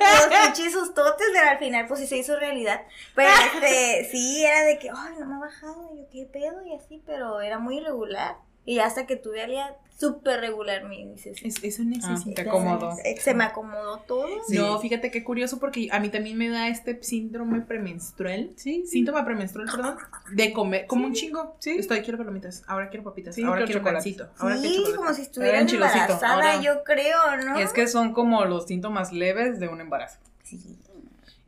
S1: Los pinches sustotes, pero al final, pues sí se hizo realidad. Pero este, sí, era de que, ay, no me ha bajado. Y yo, ¿qué pedo? Y así, pero era muy irregular. Y hasta que tuve a Lía, súper regular mi.
S2: Es, eso necesita.
S3: Ah, te acomodó.
S1: Se- Se me acomodó todo.
S3: Sí.
S2: No, fíjate qué curioso porque a mí también me da este síndrome premenstrual.
S3: Sí,
S2: Síntoma premenstrual, perdón. De comer, como un chingo.
S3: Sí.
S2: Estoy, quiero palomitas. Ahora quiero papitas.
S3: Sí,
S2: ahora
S3: quiero
S2: pancito. Ahora quiero
S1: Sí, como si estuviera embarazada,
S3: ahora-
S1: yo creo, ¿no?
S3: Y es que son como los síntomas leves de un embarazo.
S1: Sí.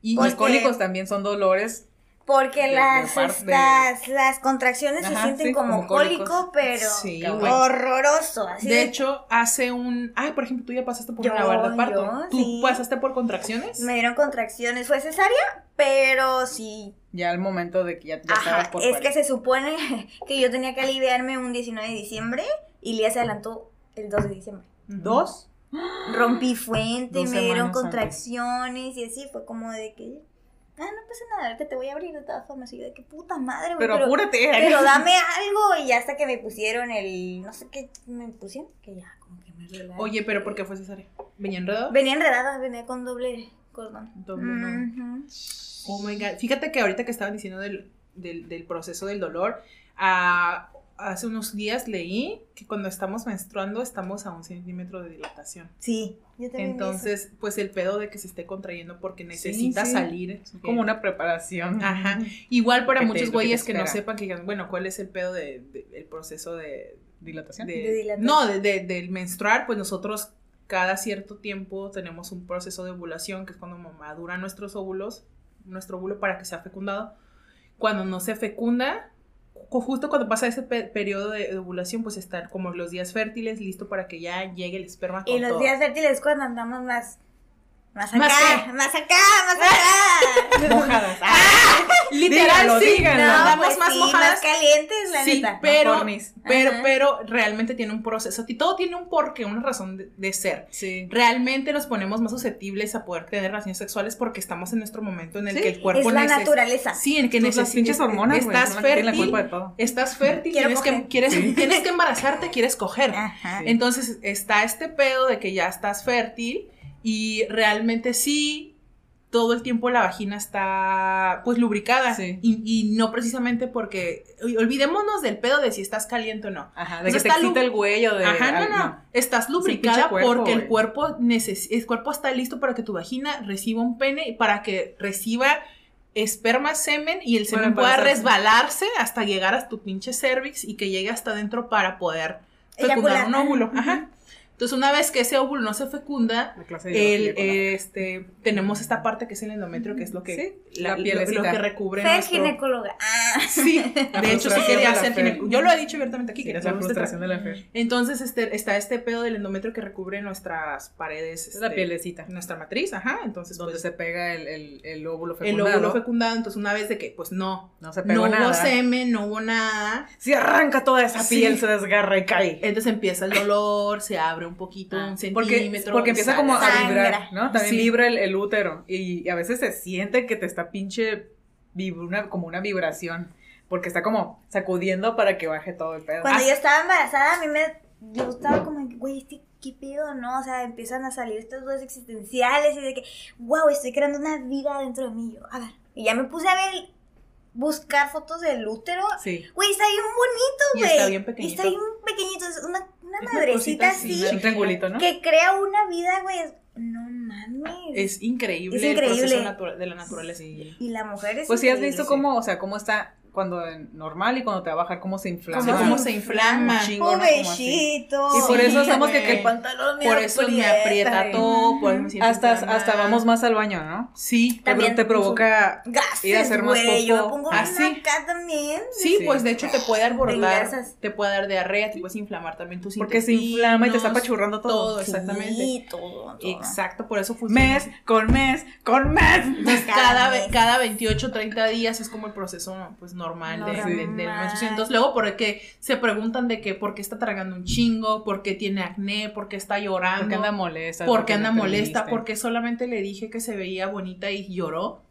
S2: Y,
S3: Los cólicos también son dolores
S1: Porque
S3: de- de
S1: las,
S3: de-
S1: las, las contracciones se sienten
S3: sí,
S1: como, cólico, pero
S2: Sí,
S1: horroroso. Así
S2: De hecho, hace un. Ay, por ejemplo, tú ya pasaste por
S1: Yo,
S2: una labor de parto.
S1: yo,
S2: ¿Tú
S1: sí.
S2: pasaste por contracciones?
S1: me dieron contracciones. Fue cesárea, pero sí.
S3: Ya al momento de que ya, ya
S1: Ajá,
S3: estabas por
S1: es
S3: parir.
S1: que se supone <laughs> que yo tenía que aliviarme un 19 de diciembre y Lía se adelantó el 2 de diciembre.
S3: ¿Dos?
S1: Rompí fuente,
S3: Dos
S1: me dieron
S3: antes.
S1: contracciones y así fue como de que. Ah, no pasa nada, ahorita te voy a abrir de todas formas. Y yo de que puta madre, güey.
S3: Pero,
S1: Pero,
S3: apúrate.
S1: pero dame algo. Y hasta que me pusieron el. No sé qué me pusieron. Que ya, como que me relajaron.
S2: Oye, pero ¿por qué fue cesárea? ¿Venía enredado?
S1: Venía enredada, venía con doble cordón.
S2: Doble, no. Oh my god. Fíjate que ahorita que estaban diciendo del, del, del proceso del dolor, ah, hace unos días leí que cuando estamos menstruando estamos a un centímetro de dilatación.
S1: Sí, yo también.
S2: Entonces, pues el pedo de que se esté contrayendo porque necesita
S3: sí.
S2: salir.
S3: Es como una preparación.
S2: Ajá. Igual para muchos
S3: lo que
S2: güeyes que no sepan que digan, bueno, ¿cuál es el pedo de, de- el proceso de,
S3: Dilatación.
S2: de-
S1: De dilatación.
S2: no, de, de- del menstruar, pues nosotros cada cierto tiempo tenemos un proceso de ovulación, que es cuando maduran nuestros óvulos, nuestro óvulo para que sea fecundado. Cuando no se fecunda, justo cuando pasa ese pe- periodo de, de ovulación, pues están como los días fértiles, listo para que ya llegue el esperma con
S1: Y los
S2: todo.
S1: días fértiles es cuando andamos más. Más acá,
S2: ¿Más
S1: acá, <laughs> más acá.
S3: Mojadas. <laughs>
S2: Literal,
S3: Díganlo,
S2: sí,
S3: díganlo.
S2: nos
S1: No,
S2: damos
S1: pues
S2: más
S1: sí,
S2: mojadas.
S1: más calientes, la
S2: Sí,
S1: neta.
S2: pero, pero, pero realmente tiene un proceso. Y todo tiene un porqué, una razón de, de ser.
S3: Sí.
S2: Realmente nos ponemos más susceptibles a poder tener relaciones sexuales porque estamos en nuestro momento en el
S3: Sí,
S2: que el cuerpo
S1: es la
S2: neces-
S1: naturaleza.
S2: Sí, en que necesitas.
S3: pinches hormonas, güey,
S2: Estás
S3: que la
S2: fértil.
S3: culpa de todo.
S2: Estás fértil,
S1: Quiero
S2: tienes que,
S1: coger.
S2: quieres,
S3: Sí. <laughs>
S2: tienes que embarazarte, quieres coger.
S1: Ajá.
S3: Sí.
S2: Entonces está este pedo de que ya estás fértil y realmente sí, todo el tiempo la vagina está pues lubricada
S3: Sí.
S2: y, y no precisamente porque ol- olvidémonos del pedo de si estás caliente o no.
S3: Ajá,
S2: O
S3: de
S2: sea,
S3: que te excita el cuello de...
S2: Ajá, no, no, Estás lubricada
S3: cuerpo,
S2: porque el cuerpo neces el cuerpo está listo para que tu vagina reciba un pene y para que reciba esperma, semen y el semen pueda resbalarse hasta llegar a tu pinche cervix y que llegue hasta adentro para poder fecundar
S1: Eyacular.
S2: un óvulo. Ajá. Entonces, una vez que ese óvulo no se fecunda,
S3: La clase de
S2: el, este, tenemos esta parte que es el endometrio, que es lo que,
S3: Sí,
S2: la,
S3: la
S2: lo- lo que recubre
S1: Ser
S2: nuestro...
S1: ginecóloga. Ah. <laughs>
S2: Sí,
S3: La
S2: de hecho sí quería ser ginecóloga. Yo lo he dicho abiertamente aquí,
S3: Sí,
S2: quería
S3: la frustración de la Fer.
S2: Entonces este, está este pedo del endometrio que recubre nuestras paredes.
S3: Es la
S2: este,
S3: pielecita.
S2: Nuestra matriz, ajá. Entonces,
S3: Donde
S2: pues,
S3: se pega el, el, el óvulo
S2: el
S3: fecundado.
S2: óvulo fecundado. Entonces, una vez de que, pues no,
S3: No se
S2: no
S3: pegó
S2: hubo
S3: nada.
S2: semen, no hubo nada.
S3: Si arranca toda esa
S2: Sí.
S3: piel, se desgarra y cae.
S2: Entonces empieza el dolor, se abre un poquito, un
S3: Porque,
S2: centímetro.
S3: porque empieza como a vibrar, ¿no? También
S2: Sí.
S3: vibra el, el útero. Y, a veces se siente que te está pinche una, como una vibración. Porque está como sacudiendo para que baje todo el pedo.
S1: Cuando
S2: Ah.
S1: yo estaba embarazada, a mí me. Yo estaba como, güey, este, ¿qué pedo, no? O sea, empiezan a salir estas dudas existenciales y de que, wow, estoy creando una vida dentro de mí. Yo, a ver. Y ya me puse a ver, buscar fotos del útero.
S3: Sí.
S1: Güey, está bien bonito, güey.
S2: está bien pequeñito.
S1: Está bien pequeñito. Es una, una
S2: una
S1: madrecita
S2: cosita
S1: así.
S3: Un triangulito, ¿no?
S1: Que crea una vida, güey. No mames.
S2: Es increíble,
S1: Es
S2: el
S1: increíble.
S2: proceso natura- de la naturaleza.
S3: Sí.
S1: Y la mujer es.
S3: Pues sí has visto cómo, o sea, cómo está cuando en normal y cuando te va a bajar, cómo se inflama.
S2: Sí, cómo se inflama.
S3: Un chingo, ¿no? Como así.
S1: Pobrecito.
S3: Y por eso
S2: Sí,
S3: hacemos que, que el pantalón me
S2: Por eso me aprieta todo, por eso me siento
S3: Hasta,
S2: inflamada.
S3: hasta vamos más al baño, ¿no?
S2: Sí,
S1: También
S3: te provoca
S1: Gases,
S3: ir a hacer más
S1: güey. Yo pongo
S2: Ah,
S1: bien
S2: sí.
S1: acá también.
S2: Sí,
S3: Sí.
S2: pues de hecho te puede bordar, te puede dar diarrea, te puedes inflamar también tus
S3: porque se inflama y te está
S2: intestinos,
S3: apachurrando todo.
S2: todo, exactamente.
S1: Sí, todo, todo.
S2: Exacto, por eso funciona.
S3: Mes con mes con mes.
S2: Entonces,
S1: Cada
S2: cada,
S1: mes.
S2: ve- cada 28, 30 días es como el proceso pues normal, de,
S1: Normal.
S2: de- de la menstruación. Entonces, luego porque se preguntan de que por qué está tragando un chingo, por qué tiene acné, por qué está llorando,
S3: Porque anda molesta.
S2: porque anda molesta, porque solamente le dije que se veía bonita y lloró.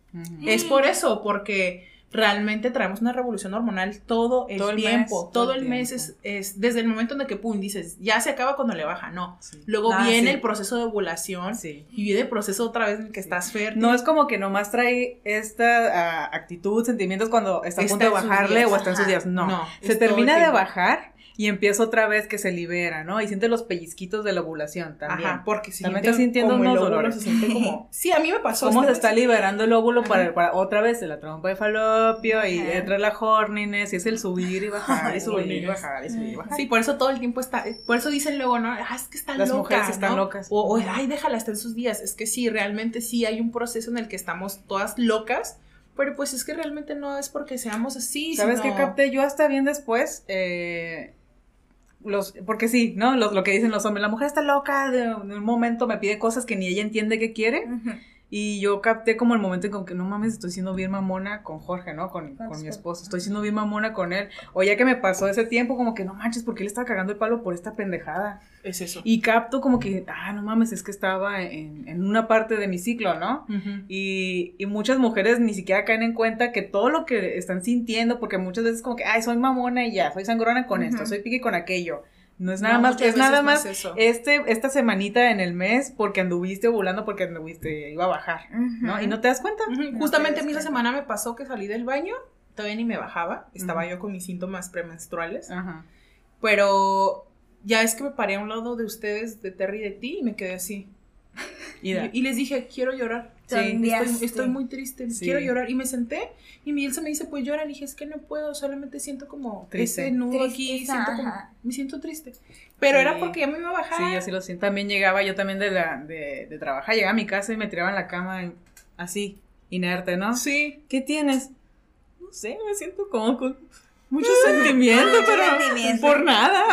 S2: Es por eso, porque realmente traemos una revolución hormonal todo el,
S3: Todo el
S2: tiempo.
S3: mes,
S2: todo el mes es, es desde el momento en el que pum, dices, ya se acaba cuando le baja, no.
S3: Sí.
S2: Luego
S3: Ah,
S2: viene
S3: sí.
S2: el proceso de ovulación
S3: Sí.
S2: y viene el proceso otra vez en el que estás fértil.
S3: No es como que nomás trae esta ah, actitud, sentimientos cuando está a punto de
S2: días,
S3: o está en sus días. No.
S2: No,
S3: se termina de bajar y empieza otra vez que se libera, ¿no? Y siente los pellizquitos de la ovulación también.
S2: Ajá, porque si
S3: También está sintiendo
S2: como
S3: unos dolores.
S2: se siente como... <laughs> Sí, a mí me pasó.
S3: Cómo se está liberando el óvulo para, otra vez de la trompa de falopio y entra la horniness y es el subir y <laughs> bajar y subir y bajar y subir y bajar.
S2: Sí, por eso todo el tiempo está, por eso dicen luego, ¿no? Ah, es que está
S3: Las
S2: loca,
S3: mujeres están
S2: ¿no?
S3: locas.
S2: O, o, ay, déjala, está en sus días. Es que sí, realmente sí hay un proceso en el que estamos todas locas, Pero pues es que realmente no es porque seamos así.
S3: ¿Sabes
S2: sino-
S3: qué capté? Yo hasta bien después, eh, los, porque sí, ¿no? Los- lo que dicen los hombres, la mujer está loca, de, un momento me pide cosas que ni ella entiende que quiere. Y yo capté como el momento en como que no mames, estoy siendo bien mamona con Jorge, ¿no? Con,
S1: Con
S3: mi
S1: esposo.
S3: Estoy siendo bien mamona con él. O ya que me pasó ese tiempo, como que no manches, porque él estaba cagando el palo por esta pendejada.
S2: Es eso.
S3: Y capto como que, ah, no mames, es que estaba en, en una parte de mi ciclo, ¿no? Y, y muchas mujeres ni siquiera caen en cuenta que todo lo que están sintiendo, porque muchas veces como que, ay, soy mamona y ya, soy sangrona con esto, soy pique con aquello. No es nada
S2: No,
S3: más, es nada más este, esta semanita en el mes porque anduviste ovulando porque anduviste, iba a bajar, ¿no? Y no te das cuenta.
S2: Justamente
S1: te
S2: a mí esa semana me pasó que salí del baño, todavía ni me bajaba, estaba yo con mis síntomas premenstruales, pero ya es que me paré a un lado de ustedes, de Terry y de ti, y me quedé así.
S3: Y
S2: Y, les dije, quiero llorar.
S3: Sí.
S2: Estoy, estoy muy triste,
S3: Sí.
S2: quiero llorar. Y me senté y Miguel se me dice, pues llora. Le dije, es que no puedo, solamente siento como
S3: Triste.
S2: ese nudo aquí,
S1: Tristeza,
S2: siento como, me siento triste. Pero
S3: Sí.
S2: era porque ya me iba a bajar.
S3: Sí, yo sí lo siento. También llegaba, yo también de, la, de, de trabajar, llegaba a mi casa y me tiraba en la cama así, inerte, ¿no?
S2: Sí,
S3: ¿Qué tienes? No sé, me siento como con mucho sentimiento,
S1: Mucho
S3: pero
S1: sentimiento.
S3: por nada.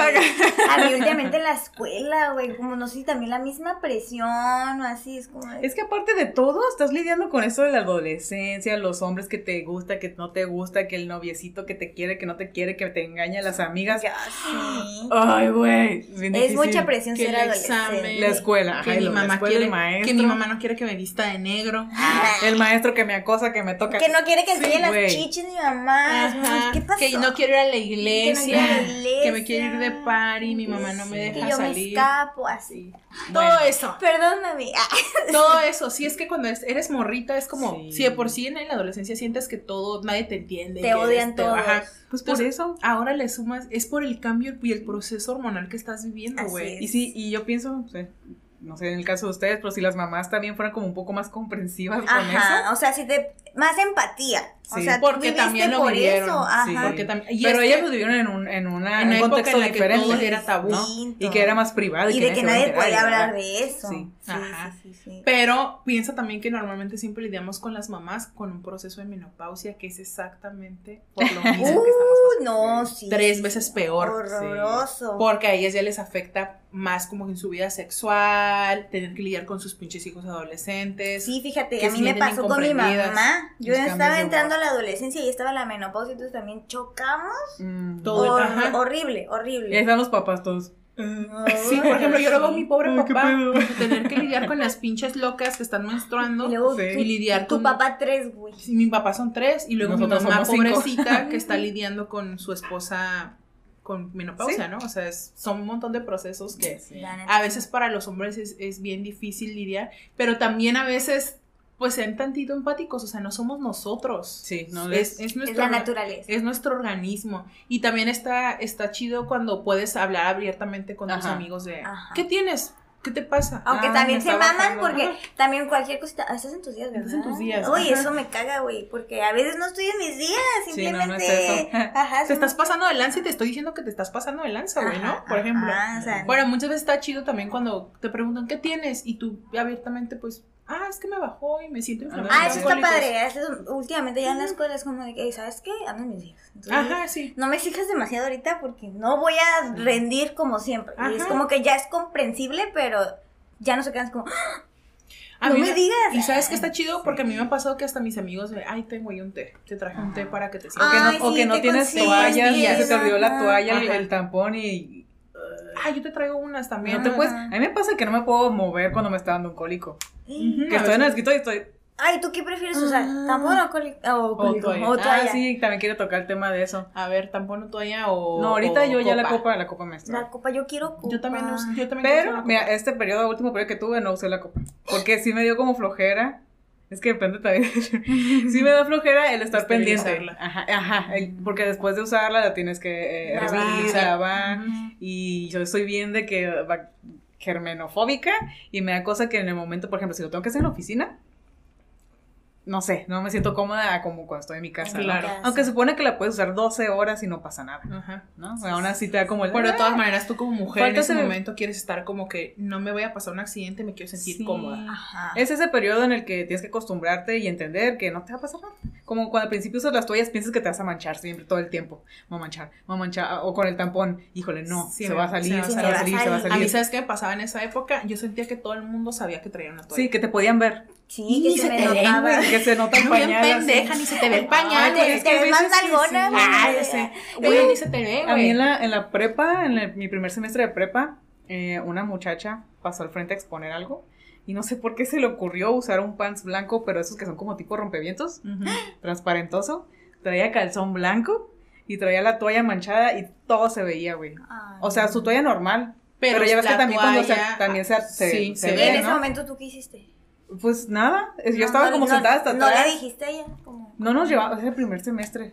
S1: A mí últimamente en la escuela, güey, como no sé, también la misma presión o así, es como...
S3: Es que aparte de todo, estás lidiando con eso de la adolescencia, los hombres que te gusta, que no te gusta, que el noviecito que te quiere, que no te quiere, que te engaña, las amigas.
S1: Ya, sí.
S3: Ay, güey.
S1: Es mucha presión
S2: Que
S1: ser adolescente.
S2: examen,
S3: La escuela,
S2: que
S3: ajá, y
S2: mi mamá
S3: escuela,
S2: quiere,
S3: el maestro.
S2: que mi mamá no quiere que me vista de negro.
S1: Ah,
S3: El maestro que me acosa, que me toca.
S1: que no quiere que
S3: Sí,
S1: enseñe las
S3: güey.
S1: chichis mi mamá.
S2: Ajá,
S1: ¿Qué pasó?
S2: Que no quiero ir a la
S1: Que no
S2: iglesia,
S1: quiero ir a la iglesia.
S2: que me quiero ir de party, mi mamá no me.
S1: Que
S2: deja
S1: yo me
S2: salir.
S1: escapo así.
S3: Bueno.
S2: Todo eso.
S1: Perdón, mami. Ah, <laughs>
S2: Todo eso, sí es que cuando es- eres morrita es como,
S3: Sí.
S2: si de por sí en la adolescencia sientes que todo, nadie te entiende.
S1: Te odian
S2: este,
S1: todos.
S2: ajá.
S3: Pues por
S2: Entonces,
S3: eso.
S2: Ahora le sumas, es por el cambio y el proceso hormonal que estás viviendo, güey.
S1: es.
S3: Y sí, y yo pienso, sé, no sé en el caso de ustedes, pero si las mamás también fueran como un poco más comprensivas con
S1: Ajá,
S3: eso.
S1: o sea, si te... Más empatía. O
S3: Sí.
S1: sea, tú
S2: Porque también lo
S1: por
S2: vivieron,
S1: eso.
S3: sí.
S1: Ajá.
S2: Porque también, y
S3: Pero ellas
S2: que
S3: lo vivieron en un, en una,
S2: en
S3: un
S2: época
S3: contexto
S2: en la que
S3: diferente.
S2: todo era tabú.
S3: ¿no? Y que era más privado.
S1: Y
S3: que
S1: de que nadie podía hablar de eso.
S3: Sí.
S1: Sí,
S2: Ajá.
S1: sí, sí.
S2: Pero piensa también que normalmente siempre lidiamos con las mamás con un proceso de menopausia que es exactamente por lo mismo que estamos <laughs>
S1: Uh, no, sí.
S2: Tres veces peor.
S1: Horroroso.
S2: Porque a ellas ya les afecta más como en su vida sexual, tener que lidiar con sus pinches hijos adolescentes.
S1: Sí, fíjate, a mí me pasó con mi mamá. Yo estaba entrando a la adolescencia y estaba la menopausia, entonces también chocamos.
S3: Mm.
S2: Todo.
S1: Hor-
S2: ajá.
S1: horrible,
S3: Y ahí
S1: horrible.
S3: están los papás todos. <laughs>
S2: Sí, por ejemplo, yo luego a mi pobre
S3: Ay, qué
S2: papá
S3: pedo.
S2: tener que lidiar con las pinches locas que están menstruando
S1: Y luego
S3: Sí.
S1: tu,
S2: y lidiar
S1: tu
S2: con
S1: papá tres, güey.
S2: Sí, mi papá son tres y luego
S3: Nosotros
S2: mi mamá
S3: cinco.
S2: pobrecita <laughs> que está lidiando con su esposa con menopausia,
S3: Sí.
S2: ¿no? O sea, es- son un montón de procesos que a veces para los hombres es, es bien difícil lidiar, pero también a veces pues sean tantito empáticos, o sea, no somos nosotros.
S3: Sí, no
S2: es, es
S1: Es
S2: nuestro
S1: la naturaleza.
S2: es nuestro organismo y también está está chido cuando puedes hablar abiertamente con tus
S3: Ajá.
S2: amigos de
S1: Ajá.
S2: ¿qué tienes? ¿Qué te pasa?
S1: Aunque
S3: Ah,
S1: también se maman
S3: bajando.
S1: porque también cualquier cosita. Ah, estás en tus días, ¿verdad?
S2: Estás en tus días,
S1: Uy,
S2: ajá.
S1: eso me caga, güey. Porque a veces no estoy en mis días.
S3: Sí, no, no es
S1: Simplemente.
S3: eso. <laughs>
S1: Ajá.
S2: te estás pasando de lanza y te estoy diciendo que te estás pasando de lanza, güey, ¿no? Por ejemplo.
S1: ajá, o sea,
S2: Bueno, muchas veces está chido también cuando te preguntan qué tienes y tú abiertamente pues, ah, es que me bajó y me siento inflamada.
S1: Ah, eso está padre. eso es- últimamente ya en la escuela es como de que, ¿sabes qué? Ando mis días. Entonces,
S2: Ajá, sí.
S1: No me exijas demasiado ahorita porque no voy a rendir como siempre. Y es
S2: Ajá.
S1: como que ya es comprensible, pero ya no se quedan como,
S2: A
S1: No
S2: mí
S1: me digas.
S2: Y sabes que está chido porque a mí me ha pasado que hasta mis amigos me, ay, tengo ahí un té, te traje un té para que te
S3: O
S2: sientas.
S3: que no,
S1: Ay,
S3: o
S1: sí,
S3: que no tienes toallas, ya se te olvidó la
S1: ajá.
S3: toalla, el,
S2: Ajá.
S3: el tampón y
S2: Ah, yo te traigo unas también.
S3: no te
S1: Ajá.
S3: puedes. A mí me pasa que no me puedo mover cuando me está dando un cólico. Que estoy en el escritorio y estoy.
S1: ay, ¿tú qué prefieres usar? ¿Tampón o coli- o cólico?
S2: toalla.
S1: O toalla.
S3: Ah, sí, también quiero tocar el tema de eso.
S2: A ver, tampón o toalla o
S3: No, ahorita
S2: o
S3: yo ya la copa, la copa menstrual.
S1: La copa, yo quiero copa.
S2: Yo también, uso- yo también
S3: Pero,
S2: una
S3: mira,
S2: copa.
S3: este periodo, último periodo que tuve, no usé la copa. Porque sí me dio como flojera. Es que depende también. <laughs> sí me da flojera el estar pendiente. Ajá, ajá. el- porque después de usarla la tienes que eh,
S1: Lavar.
S3: lavar. Y yo soy bien de que va- germenofóbica y me da cosa que en el momento, por ejemplo, si lo tengo que hacer en la oficina, no sé, no me siento cómoda como cuando estoy en mi casa. ¿no?
S2: Claro.
S3: Aunque se supone que la puedes usar 12 horas y no pasa nada,
S2: Ajá.
S3: ¿no? Aún así te da como el...
S2: Pero de todas maneras, tú como mujer
S3: Falta
S2: en ese momento quieres estar como que no me voy a pasar un accidente, me quiero sentir
S3: Sí.
S2: cómoda.
S1: Ajá.
S3: Es ese periodo en el que tienes que acostumbrarte y entender que no te va a pasar nada. como cuando al principio usas las toallas, piensas que te vas a manchar siempre, todo el tiempo. Voy a manchar, voy a manchar. O con el tampón, híjole, no,
S2: Sí,
S3: se, va a salir,
S2: se va a
S3: se va a salir, se va a
S2: A mí,
S3: salir.
S2: ¿sabes qué me pasaba en esa época? Yo sentía que todo el mundo sabía que traía una toalla.
S3: Sí, que te podían ver.
S1: Sí,
S2: Y
S1: que
S2: se
S1: se me
S2: te ven,
S1: notaba.
S2: güey.
S3: Que se nota el
S2: Bien
S3: pañal. así.
S2: pendeja, ni se te ve el pañal,
S3: Ay,
S2: güey.
S1: te-
S3: es
S1: te
S3: que a
S1: ves más nalgona, güey.
S2: Ah, ya sé. Güey, ni se te ve,
S3: A mí en
S2: güey.
S3: la, en la prepa, en el- mi primer semestre de prepa, eh, una muchacha pasó al frente a exponer algo. Y no sé por qué se le ocurrió usar un pants blanco, pero esos que son como tipo rompevientos, transparentoso. Traía calzón blanco y traía la toalla manchada y todo se veía, güey. O sea, su toalla normal. Pero, ya ves que también cuando se, también se, se,
S2: Sí,
S3: se
S2: se
S1: ¿Y
S3: ve,
S1: en ese
S3: ¿no?
S1: momento tú qué hiciste?
S3: Pues nada, yo
S1: No,
S3: estaba
S1: no,
S3: como
S1: no,
S3: sentada hasta
S1: No
S3: atrás.
S1: le dijiste a ella. Como...
S3: No nos llevaba, es el primer semestre.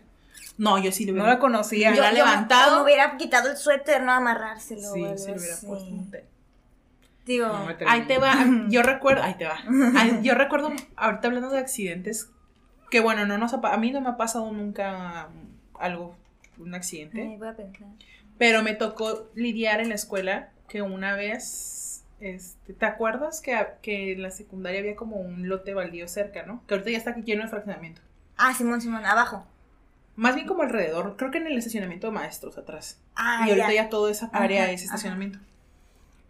S2: No, yo sí le
S3: No
S2: hubiera
S3: la conocía.
S2: Yo la he levantado.
S1: me hubiera quitado el suéter, no amarrárselo.
S3: Sí,
S2: Sí, le hubiera puesto un té.
S1: Digo,
S3: No.
S2: Ahí te va, <laughs> yo recuerdo, ahí te va. <laughs> Yo recuerdo, ahorita hablando de accidentes, que bueno, no nos ha a mí no me ha pasado nunca algo, un accidente,
S1: ay, voy a pensar.
S2: pero me tocó lidiar en la escuela que una vez, este, ¿te acuerdas que, que en la secundaria había como un lote baldío cerca, ¿no? Que ahorita ya está lleno de fraccionamiento.
S1: Ah, Simón, Simón, abajo.
S2: Más bien como alrededor, creo que en el estacionamiento de maestros atrás.
S1: Ah,
S2: y ahorita
S1: ya.
S2: ya toda esa área es
S1: ajá.
S2: estacionamiento.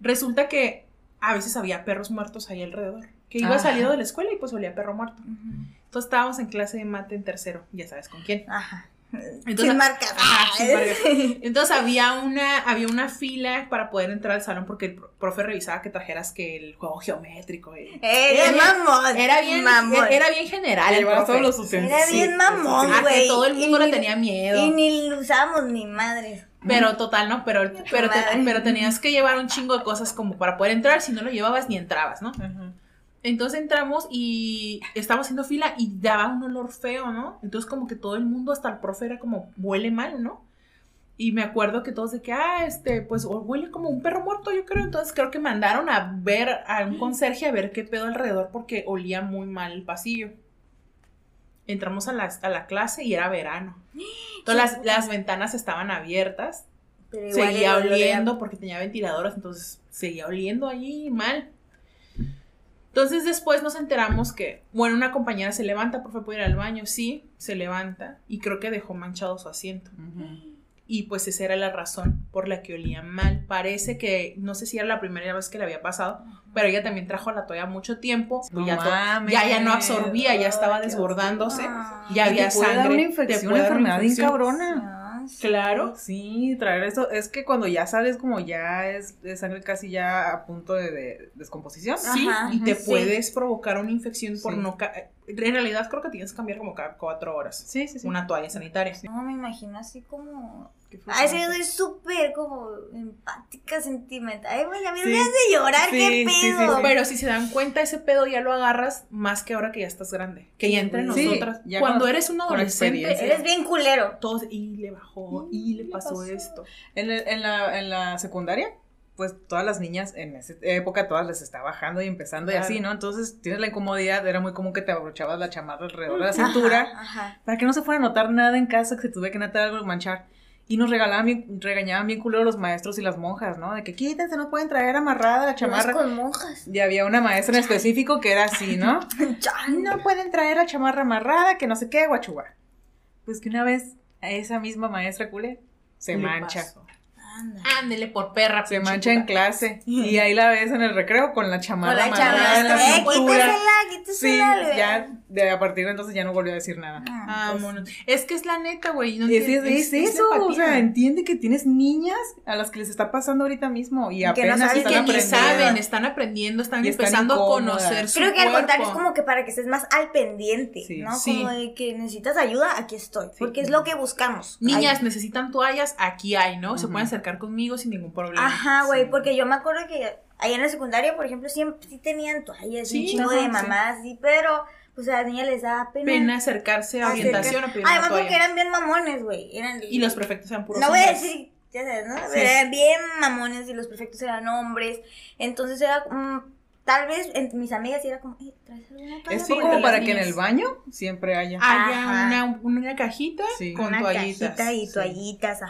S2: Resulta que a veces había perros muertos ahí alrededor. Que iba
S3: Ajá.
S2: saliendo de la escuela y pues olía perro muerto. Entonces estábamos en clase de mate en tercero, ya sabes con quién.
S1: Ajá.
S2: Entonces-
S1: sin marcas.
S2: Ajá, sin marcas. Entonces había una, había una fila para poder entrar al salón porque el pro- profe revisaba que trajeras que el juego geométrico. y-
S1: Eh,
S2: Era
S1: bien
S2: bien-
S1: mamón.
S2: Era bien,
S1: mamón.
S2: era bien general. El profe.
S3: los.
S1: Era bien mamón,
S2: Ah, que todo el mundo
S1: Y
S2: le
S1: ni-
S2: tenía miedo.
S1: Y ni lo usábamos ni madres.
S2: Pero total, ¿no? Pero, pero, te-
S1: Madre.
S2: pero tenías que llevar un chingo de cosas como para poder entrar. Si no lo llevabas, ni entrabas, ¿no?
S3: Ajá.
S2: Entonces entramos y estábamos haciendo fila y daba un olor feo, ¿no? Entonces como que todo el mundo, hasta el profe, era como, huele mal, ¿no? Y me acuerdo que todos de que, ah, este, pues huele como un perro muerto, yo creo. Entonces creo que mandaron a ver a un conserje a ver qué pedo alrededor porque olía muy mal el pasillo. Entramos a la, a la clase y era verano. Entonces las, las ventanas estaban abiertas
S1: Pero
S2: seguía oliendo porque tenía ventiladores, entonces seguía oliendo ahí mal. Entonces después nos enteramos que, bueno, una compañera se levanta, profe, ¿puede ir al baño? Sí, se levanta y creo que dejó manchado su asiento. Y pues esa era la razón por la que olía mal. Parece que, no sé si era la primera vez que le había pasado, pero ella también trajo la toalla mucho tiempo.
S3: No
S2: y ya,
S3: mames.
S2: ya, ya no absorbía, ya estaba desbordándose. Ya había
S3: te puede
S2: sangre.
S3: dar una
S2: te
S3: infección,
S2: puede
S3: una enfermedad bien cabrona.
S2: Claro.
S3: Sí, traer eso. Es que cuando ya sales como ya es, es sangre casi ya a punto de, de descomposición.
S2: Sí,
S1: Ajá,
S2: y te
S1: sí.
S2: puedes provocar una infección por
S3: Sí.
S2: no... En realidad creo que tienes que cambiar como cada cuatro horas
S3: Sí, sí, sí.
S2: una toalla sanitaria.
S1: No, me imagino así como. Ay, sí, soy súper como empática, sentimental. Ay, güey, a mí
S3: Sí.
S1: me hace llorar,
S3: Sí,
S1: qué
S3: sí, sí,
S1: pedo.
S3: sí.
S2: Pero si se dan cuenta, ese pedo ya lo agarras más que ahora que ya estás grande. Que ya entre
S3: Sí,
S2: nosotras.
S3: ya
S2: Cuando
S3: con-
S2: eres un adolescente.
S1: Eres bien culero.
S2: todos, y le bajó, y le
S3: le
S2: pasó,
S3: pasó.
S2: esto.
S3: En, el- en la, en la secundaria, pues todas las niñas en esa época, todas les está bajando y empezando y así, ¿no? Entonces tienes la incomodidad, era muy común que te abrochabas la chamarra alrededor de la cintura
S1: Ajá, ajá.
S3: para que no se fuera a notar nada en casa que se tuviera que notar algo manchar. Y nos regalaban bien, regañaban bien culero los maestros y las monjas, ¿no? De que quítense, no pueden traer amarrada la chamarra.
S1: con monjas.
S3: Y había una maestra en específico que era así, ¿no? <laughs> No pueden traer la chamarra amarrada, que no sé qué, guachuga. Pues que una vez a esa misma maestra culé se
S2: Le
S3: mancha.
S1: Anda.
S2: Ándele por perra.
S3: Se mancha en clase. Y ahí la ves en el recreo con la
S1: Con
S3: chamarra
S1: la
S3: amarrada en la
S1: chamarra. Eh, quítasela,
S3: Sí, ya de a partir de entonces ya no volvió a decir nada.
S1: Ah,
S2: Ah,
S1: pues,
S2: mono. Es que es la neta, güey. no
S3: es, es- es
S2: es
S3: eso, o sea, entiende que tienes niñas a las que les está pasando ahorita mismo y
S1: que no
S3: apenas
S1: saben
S2: Y
S3: están
S2: que ni
S3: aprendiendo.
S2: saben, están aprendiendo, están empezando a conocer su
S1: Creo que al contrario es como que para que estés más al pendiente,
S3: Sí.
S1: ¿no?
S2: Sí.
S1: Como de que necesitas ayuda, aquí estoy.
S3: Sí.
S1: Porque es lo que buscamos.
S2: Niñas necesitan toallas, aquí hay, ¿no? Se pueden conmigo sin ningún problema.
S1: Ajá, güey,
S3: Sí.
S1: porque yo me acuerdo que ahí en la secundaria, por ejemplo, siempre sí tenían toallas,
S2: Sí,
S1: un chingo
S2: ajá,
S1: de mamás, sí, pero pues a las niñas les daba pena.
S2: Pena acercarse a orientación o pedir una
S1: Además porque eran bien mamones, güey.
S2: Y los prefectos eran puros
S1: No voy a
S2: hombres.
S1: decir, ya sabes, ¿no? Eran bien mamones y los prefectos eran hombres. Entonces era, mm, tal vez entre mis amigas era como, "Eh, ¿traes alguna toalla?
S3: Es como para que en el baño siempre haya.
S2: Haya
S1: Ajá.
S2: una, una cajita
S3: Sí.
S2: con
S1: Una
S2: toallitas.
S1: cajita y
S3: sí.
S1: toallitas,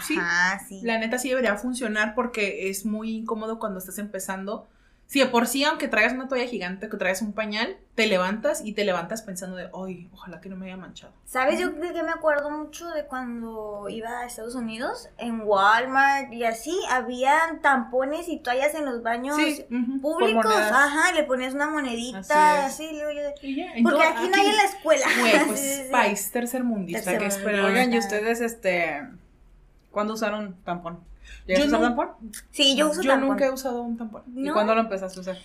S2: sí. La neta sí debería funcionar porque es muy incómodo cuando estás empezando Si de por sí, aunque traigas una toalla gigante, que traigas un pañal, te levantas y te levantas pensando de, ay, ojalá que no me haya manchado.
S1: ¿Sabes? Yo de que me acuerdo mucho de cuando iba a Estados Unidos, en Walmart y así, habían tampones y toallas en los baños
S3: Sí,
S1: públicos. Ajá, le ponías una monedita,
S3: Así
S1: así, yo de-
S2: Y ya,
S1: Porque aquí no hay en la escuela.
S2: Güey, <laughs> pues
S1: Sí, sí,
S2: país tercermundista, ¿qué
S1: Tercermundista.
S2: esperaba?
S3: Oigan, ¿y ustedes, este, cuándo usaron tampón? ¿Llegaste
S2: Yo
S3: a usar tampón?
S1: Sí, yo uso
S2: Yo
S1: tampón.
S2: nunca he usado un tampón.
S3: ¿Y cuándo lo empezaste a usar?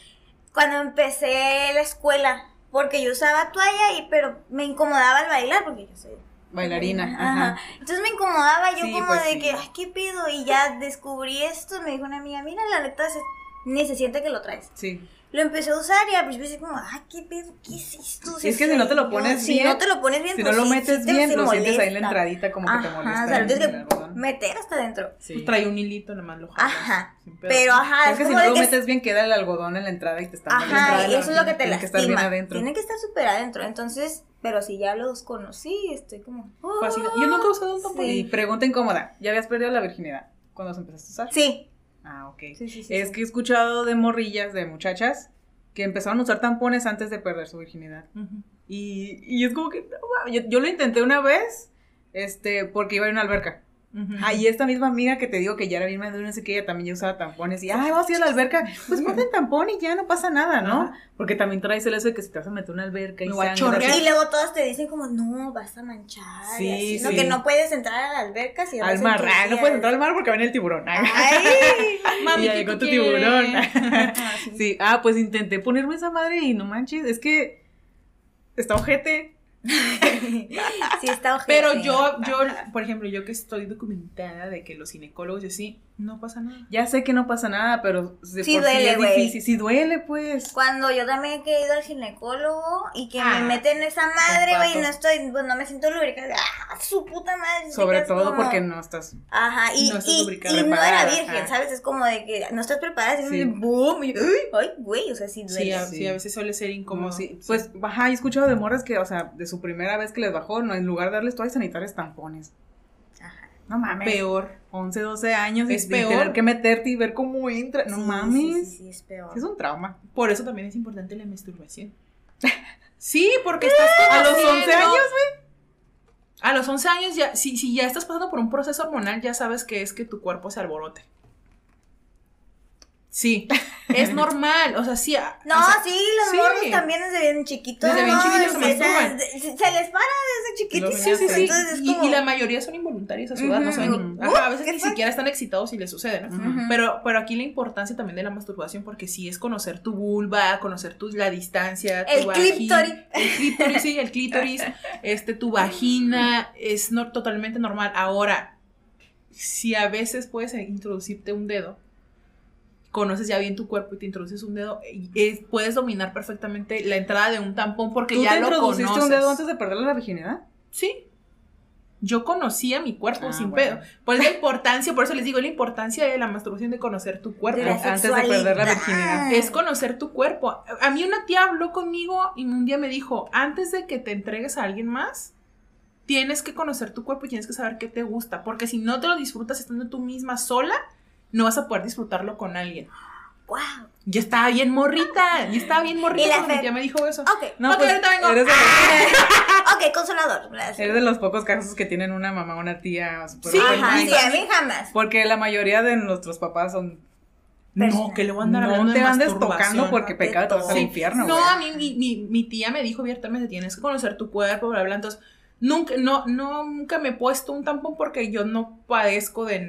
S1: Cuando empecé la escuela, porque yo usaba toalla y pero me incomodaba al bailar porque yo soy
S3: Bailarina,
S1: Ajá.
S3: ajá.
S1: Entonces me incomodaba yo
S3: Sí,
S1: como
S3: pues
S1: de
S3: sí.
S1: que, ay, ¿qué pido? Y ya descubrí esto, me dijo una amiga, mira, la neta se- ni se siente que lo traes.
S3: Sí.
S1: Lo empecé a usar y al principio como, ay, ¿qué pedo? ¿Qué es esto?
S3: Sí, es que si no te lo pones
S1: si
S3: bien,
S1: no te lo pones bien,
S3: Si
S1: pues
S3: no lo
S1: sí,
S3: metes
S1: sí
S3: bien, lo sientes ahí en la
S1: molesta.
S3: entradita como que te
S1: Ajá,
S3: molesta.
S1: o sea, lo tienes que meter hasta adentro.
S3: Sí.
S2: Pues trae un hilito, nada más lo jalas.
S1: Ajá. Pero ajá,
S3: Es que si no lo
S1: que-
S3: metes bien, queda el algodón en la entrada y te está.
S1: Ajá, y
S3: Tiene
S1: eso es lo que te
S3: Tiene que estar bien
S1: lastima.
S3: adentro.
S1: Tiene que estar súper adentro. Entonces, pero si ya los conocí, estoy como. oh,
S2: Yo nunca he usado un tampón.
S3: Y pregunta incómoda, ¿ya habías perdido la virginidad cuando se empezaste a usar?
S1: Sí.
S3: Ah, ok.
S1: Sí, sí, sí.
S3: Es que he escuchado de morrillas, de muchachas, que empezaron a usar tampones antes de perder su virginidad. Y, y es como que, yo, yo lo intenté una vez, este, porque iba a una alberca.
S2: Ujú.
S3: Ah, y esta misma amiga que te digo que ya era bien madura, no sé qué, ella también ya usaba tampones. Y, ay, vamos a ir a la alberca. Pues ponte el tampón y ya no pasa nada, ¿no? Porque también traes el eso de que si te vas a meter a una alberca y
S2: chorrear.
S1: Y luego todos te dicen como, no, vas a manchar.
S3: Sí,
S1: y así, ¿no? Que no puedes entrar a la alberca si vas
S3: Al mar, ah, no puedes entrar al mar porque viene el tiburón.
S1: Ay, <laughs>
S2: Mami, <laughs>
S3: Y ya
S2: ¿qué
S3: llegó tu
S2: quieres?
S3: tiburón. <laughs>
S2: Ah, sí.
S3: Sí, ah, pues intenté ponerme esa madre y no manches, es que está ojete. <laughs>
S1: sí, está ojete.
S2: Pero yo, yo, por ejemplo, yo que estoy documentada de que los ginecólogos y así, no pasa nada.
S3: Ya sé que no pasa nada, pero de
S1: Sí
S3: por
S1: duele,
S3: difícil. Sí duele, pues.
S1: Cuando yo también he ido al ginecólogo y que
S2: Ah,
S1: me meten esa madre, güey, y no estoy, pues no me siento lubricada. ¡Ah, su puta madre!
S3: Sobre todo
S1: como-
S3: porque no estás.
S1: Ajá, y,
S2: No estás
S1: y,
S2: lubricada,
S1: y no era virgen,
S3: ajá.
S1: ¿sabes? Es como de que no estás preparada, y
S3: Sí.
S1: boom, y ay, güey, o sea, sí duele.
S2: Sí, a,
S3: Sí.
S2: sí, a veces suele ser incómodo.
S3: Si, pues, ajá, he escuchado de morras que, o sea, de su primera vez que les bajó, no, en lugar de darles toallas sanitarias, tampones.
S1: Ajá.
S3: No mames.
S2: peor.
S3: 11, 12 años
S2: Es
S3: y
S2: peor.
S3: tener que meterte y ver cómo entra. No
S1: Sí,
S3: mames.
S1: Sí, sí, es peor.
S3: Es un trauma.
S2: Por eso también es importante la masturbación. <laughs> Sí, porque estás
S3: A los
S2: conociendo-
S3: 11 años, güey.
S2: A los 11 años ya, si, si ya estás pasando por un proceso hormonal, ya sabes que es que tu cuerpo se alborote. Sí, es normal, o sea, sí.
S1: No,
S2: o sea,
S1: sí, los
S2: sí.
S1: morros también desde bien chiquitos.
S2: Desde bien
S1: ¿no?
S2: chiquitos se masturban.
S1: se, se les para desde chiquitos.
S3: Sí, sí, sí.
S1: Entonces es
S2: Y,
S1: como...
S2: y la mayoría son involuntarios a su edad, no saben ni- a veces
S1: ¿Qué
S2: ni
S1: fue?
S2: siquiera están excitados y les sucede, ¿no? Pero, pero aquí la importancia también de la masturbación, porque sí es conocer tu vulva, conocer tu, la distancia, tu
S1: El
S2: vagi-
S1: clítoris.
S2: El clítoris, sí, el clítoris, este, tu vagina, es no, totalmente normal. Ahora, si a veces puedes introducirte un dedo, conoces ya bien tu cuerpo y te introduces un dedo, es- puedes dominar perfectamente la entrada de un tampón porque
S3: ¿Tú
S2: ya
S3: te
S2: lo
S3: introduciste
S2: conoces.
S3: un dedo antes de perder la virginidad?
S2: Sí. Yo conocía mi cuerpo
S3: Ah,
S2: sin
S3: bueno.
S2: pedo. Por eso la importancia, por eso les digo la importancia de la masturbación de conocer tu cuerpo.
S1: De
S3: antes de perder la virginidad.
S2: Es conocer tu cuerpo. A mí una tía habló conmigo y un día me dijo, antes de que te entregues a alguien más, tienes que conocer tu cuerpo y tienes que saber qué te gusta. Porque si no te lo disfrutas estando tú misma sola, no vas a poder disfrutarlo con alguien.
S1: Wow.
S2: Yo estaba bien morrita, yo estaba bien morrita cuando mi tía me dijo eso.
S1: Ok,
S3: No, pues
S2: ahorita vengo.
S3: eres de, los, <laughs> <laughs>
S1: ok, consolador. gracias.
S3: eres de los pocos casos que tienen una mamá o una tía
S2: Sí,
S1: Ajá, sí, a mí jamás.
S3: Porque la mayoría de nuestros papás son.
S2: No, que le voy a andar hablando
S3: No te
S2: de
S3: andes tocando porque pecado te vas al infierno.
S2: No, a mí mi, mi, mi tía me dijo abiertamente, tienes que conocer tu cuerpo, bla, bla, entonces, nunca, no, no, nunca me he puesto un tampón porque yo no padezco de,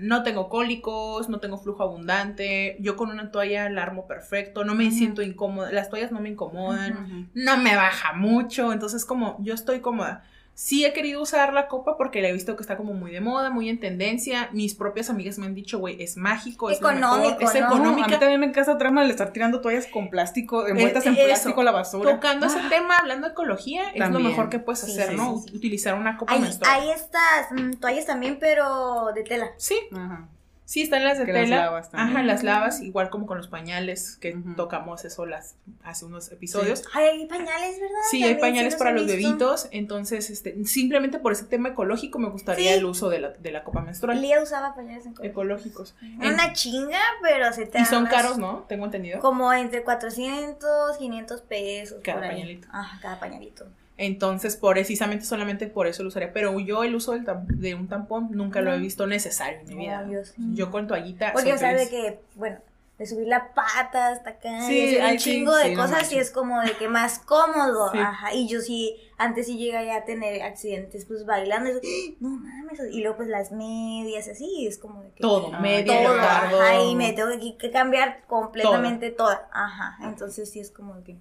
S2: no tengo cólicos, no tengo flujo abundante, yo con una toalla la armo perfecto, no me siento incómoda, las toallas no me incomodan, no me baja mucho, entonces como yo estoy cómoda. Sí he querido usar la copa porque la he visto que está como muy de moda, muy en tendencia. Mis propias amigas me han dicho, güey, es mágico, es lo mejor,
S1: Económico,
S2: es
S1: ¿no?
S3: No, a mí
S2: económica.
S3: también me casa trama el estar tirando toallas con plástico, envueltas en
S2: eso.
S3: plástico a la basura.
S2: Tocando ese tema, hablando de ecología, es lo
S3: También.
S2: mejor que puedes
S1: Sí,
S2: hacer,
S1: sí,
S2: ¿no?
S1: sí, sí.
S2: Utilizar una copa
S1: Hay,
S2: menstrual.
S1: hay estas mm, toallas también, pero de tela.
S2: Sí,
S3: Ajá.
S2: Sí, están las de
S3: Que las
S2: tela.
S3: lavas también.
S2: Ajá, las lavas, igual como con los pañales, que tocamos eso las, hace unos episodios.
S1: Ay, hay pañales, ¿verdad?
S2: Sí, hay pañales
S1: sí
S2: para los
S1: visto.
S2: bebitos, entonces, este, simplemente por ese tema ecológico me gustaría
S1: Sí.
S2: el uso de la, de la copa menstrual.
S1: Lía usaba pañales en colegio.
S2: Ecológicos.
S1: Una chinga, pero se te
S2: Y son caros, ¿no? Tengo entendido.
S1: Como entre 400, 500 pesos.
S2: Cada
S1: por ahí.
S2: pañalito.
S1: Ajá, cada pañalito.
S2: Entonces, precisamente solamente por eso lo usaría. Pero yo el uso del tam- de un tampón nunca lo he
S1: No.
S2: visto necesario en mi vida.
S1: No, yo
S2: con toallita.
S1: Porque, o sea, de que, bueno, de subir la pata hasta acá
S3: Sí,
S1: y un
S3: sí,
S1: chingo de
S3: sí, no
S1: cosas y es como de que más cómodo. Ajá. Y yo sí, antes sí llegué a tener accidentes, pues bailando. Y, eso, no mames. Y luego, pues las medias, así, es como de que.
S2: Todo,
S3: Ah,
S2: media,
S1: todo,
S2: leotardo.
S1: ajá, y me tengo que, que cambiar completamente toda. Ajá. Entonces sí es como de que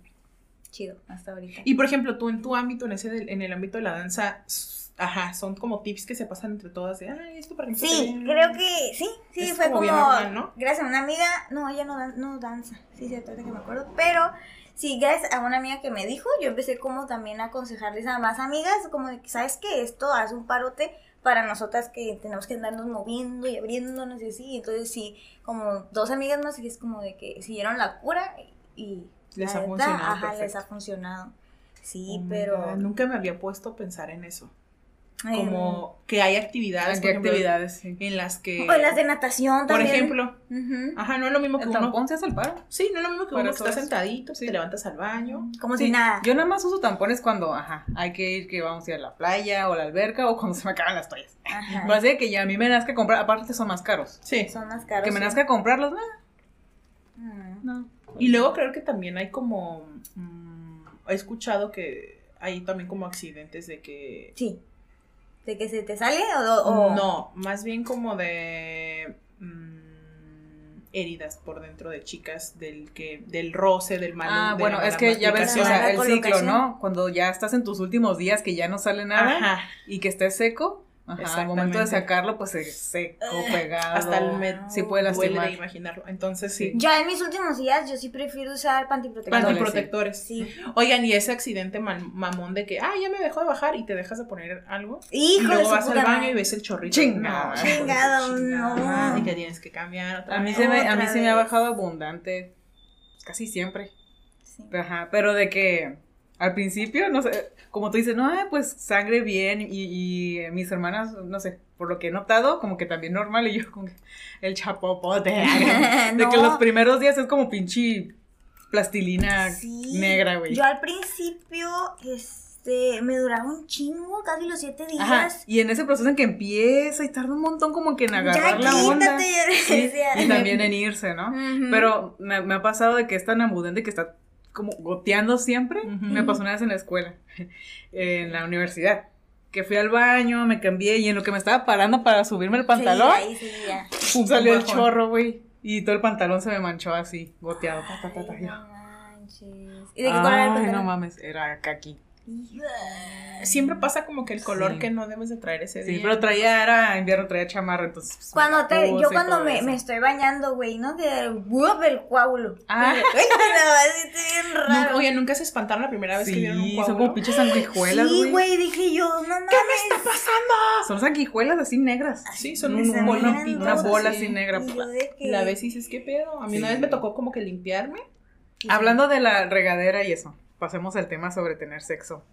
S1: chido hasta ahorita.
S2: Y por ejemplo, tú en tu ámbito, en ese del- en el ámbito de la danza, ajá, son como tips que se pasan entre todas de, ay, esto para que te
S1: Sí,
S2: vea".
S1: creo que sí, sí,
S2: Es
S1: fue
S2: como
S1: como,
S2: normal, ¿no?
S1: gracias a una amiga, no, ella no, dan- no danza, sí, sí, ahorita que me acuerdo, pero sí, gracias a una amiga que me dijo, yo empecé como también a aconsejarles a más amigas, como de que, ¿sabes que Esto hace un parote para nosotras que tenemos que andarnos moviendo y abriéndonos y así, entonces sí, como dos amigas más, y es como de que siguieron la cura y...
S2: Les
S1: la
S2: ha
S1: neta,
S2: funcionado
S1: Ajá, les
S2: perfecto.
S1: ha funcionado. Sí,
S2: Oh
S1: pero...
S2: Nunca me había puesto a pensar en eso.
S1: ay,
S2: Como que hay actividades,
S3: ¿En
S2: por ejemplo,
S3: actividades? Sí.
S2: en las que,
S1: O las de natación
S2: por
S1: también.
S2: ejemplo,
S1: Ujú.
S2: ajá, no es lo mismo que
S3: ¿El
S2: uno.
S3: tampón se hace el paro?
S2: Sí, no es lo mismo que uno que
S3: eso
S2: está
S3: es.
S2: sentadito,
S3: Sí.
S2: te levantas al baño.
S1: Como
S3: Sí,
S1: si nada.
S3: Yo nada más uso tampones cuando, ajá, hay que ir, que vamos a ir a la playa o a la alberca o cuando se me acaban las toallas.
S1: Ajá.
S3: Pero así que ya a mí me nazca comprar, aparte son más caros.
S2: Sí.
S1: Son más caros.
S3: Que me
S1: sí.
S3: nazca comprarlos, no,
S1: Mm.
S3: no.
S2: Y luego creo que también hay como, mm, he escuchado que hay también como accidentes de que
S1: Sí. ¿De que se te sale o...? o-
S2: No, más bien como de mm, heridas por dentro de chicas del que del roce, del mal.
S3: Ah,
S2: de
S3: bueno, es que ya ves, o sea, el ciclo. ¿no? Cuando ya estás en tus últimos días que ya no sale nada
S2: Ajá,
S3: y que esté seco, ajá, al momento de sacarlo, pues es seco,
S1: Eh,
S3: pegado.
S2: hasta el med
S3: sí puede lastimar.
S2: de imaginarlo. Entonces sí.
S1: Yo en mis últimos días, yo sí prefiero usar pantiprotector.
S3: Ándale,
S2: Pantiprotectores.
S1: Sí.
S2: Oigan, y ese accidente mamón de que, ah, ya me dejó de bajar y te dejas de poner algo.
S1: Hijo
S2: y luego vas al baño y ves el chorrito.
S3: Chingado.
S1: Chingado, no.
S2: Y que tienes que cambiar otra
S3: A mí,
S2: vez.
S3: se me, a mí se me ha bajado abundante, casi siempre.
S1: Sí.
S3: Ajá, pero de que al principio, no sé, como tú dices, no, pues sangre bien y, y mis hermanas, no sé, por lo que he notado, como que también normal y yo como que el chapopote, <laughs> de
S1: No.
S3: que los primeros días es como pinche plastilina
S1: Sí.
S3: negra, güey.
S1: Yo al principio, este, me duraba un chingo, casi los siete
S3: Ajá,
S1: días.
S3: y en ese proceso en que empieza y tarda un montón como que en
S1: Ya
S3: agarrar la onda. <laughs>
S1: quítate, le
S3: Sí, y también en irse, ¿no? Pero me, me ha pasado de que es tan abundante que está como goteando siempre. Me pasó una vez en la escuela, <laughs> en la universidad, que fui al baño, me cambié y en lo que me estaba parando para subirme el pantalón,
S1: Sí, ahí sí, ya.
S3: pum, salió el chorro, güey. Y todo el pantalón se me manchó así, goteado. ta, ta,
S1: Ay, no. ¿Y de qué color era el
S3: Ay, no mames, era kaki.
S2: Siempre pasa como que el color
S3: Sí.
S2: que no debes de traer ese
S3: Sí,
S2: día.
S3: pero traía, era invierno, traía chamarra, entonces. pues,
S1: Cuando te, yo cuando me, me estoy bañando, güey, ¿no? Que ¡bup! el coágulo. <laughs>
S3: Ah. <laughs>
S1: Bien raro.
S2: oye, ¿nunca se espantaron la primera vez que vieron un
S3: Sí,
S2: coágulo?
S3: son como pinches sanguijuelas,
S1: sí,
S3: güey.
S1: güey, dije yo, no mames.
S2: ¿Qué me está pasando?
S3: Son sanguijuelas así negras.
S2: Sí, son un
S1: miran
S3: Una bola
S2: así.
S3: así negra.
S1: De que-
S2: La ves y dices, ¿qué pedo? A mí una
S3: Sí.
S2: vez me tocó como que limpiarme.
S3: Hablando de la regadera y eso, pasemos al tema sobre tener sexo.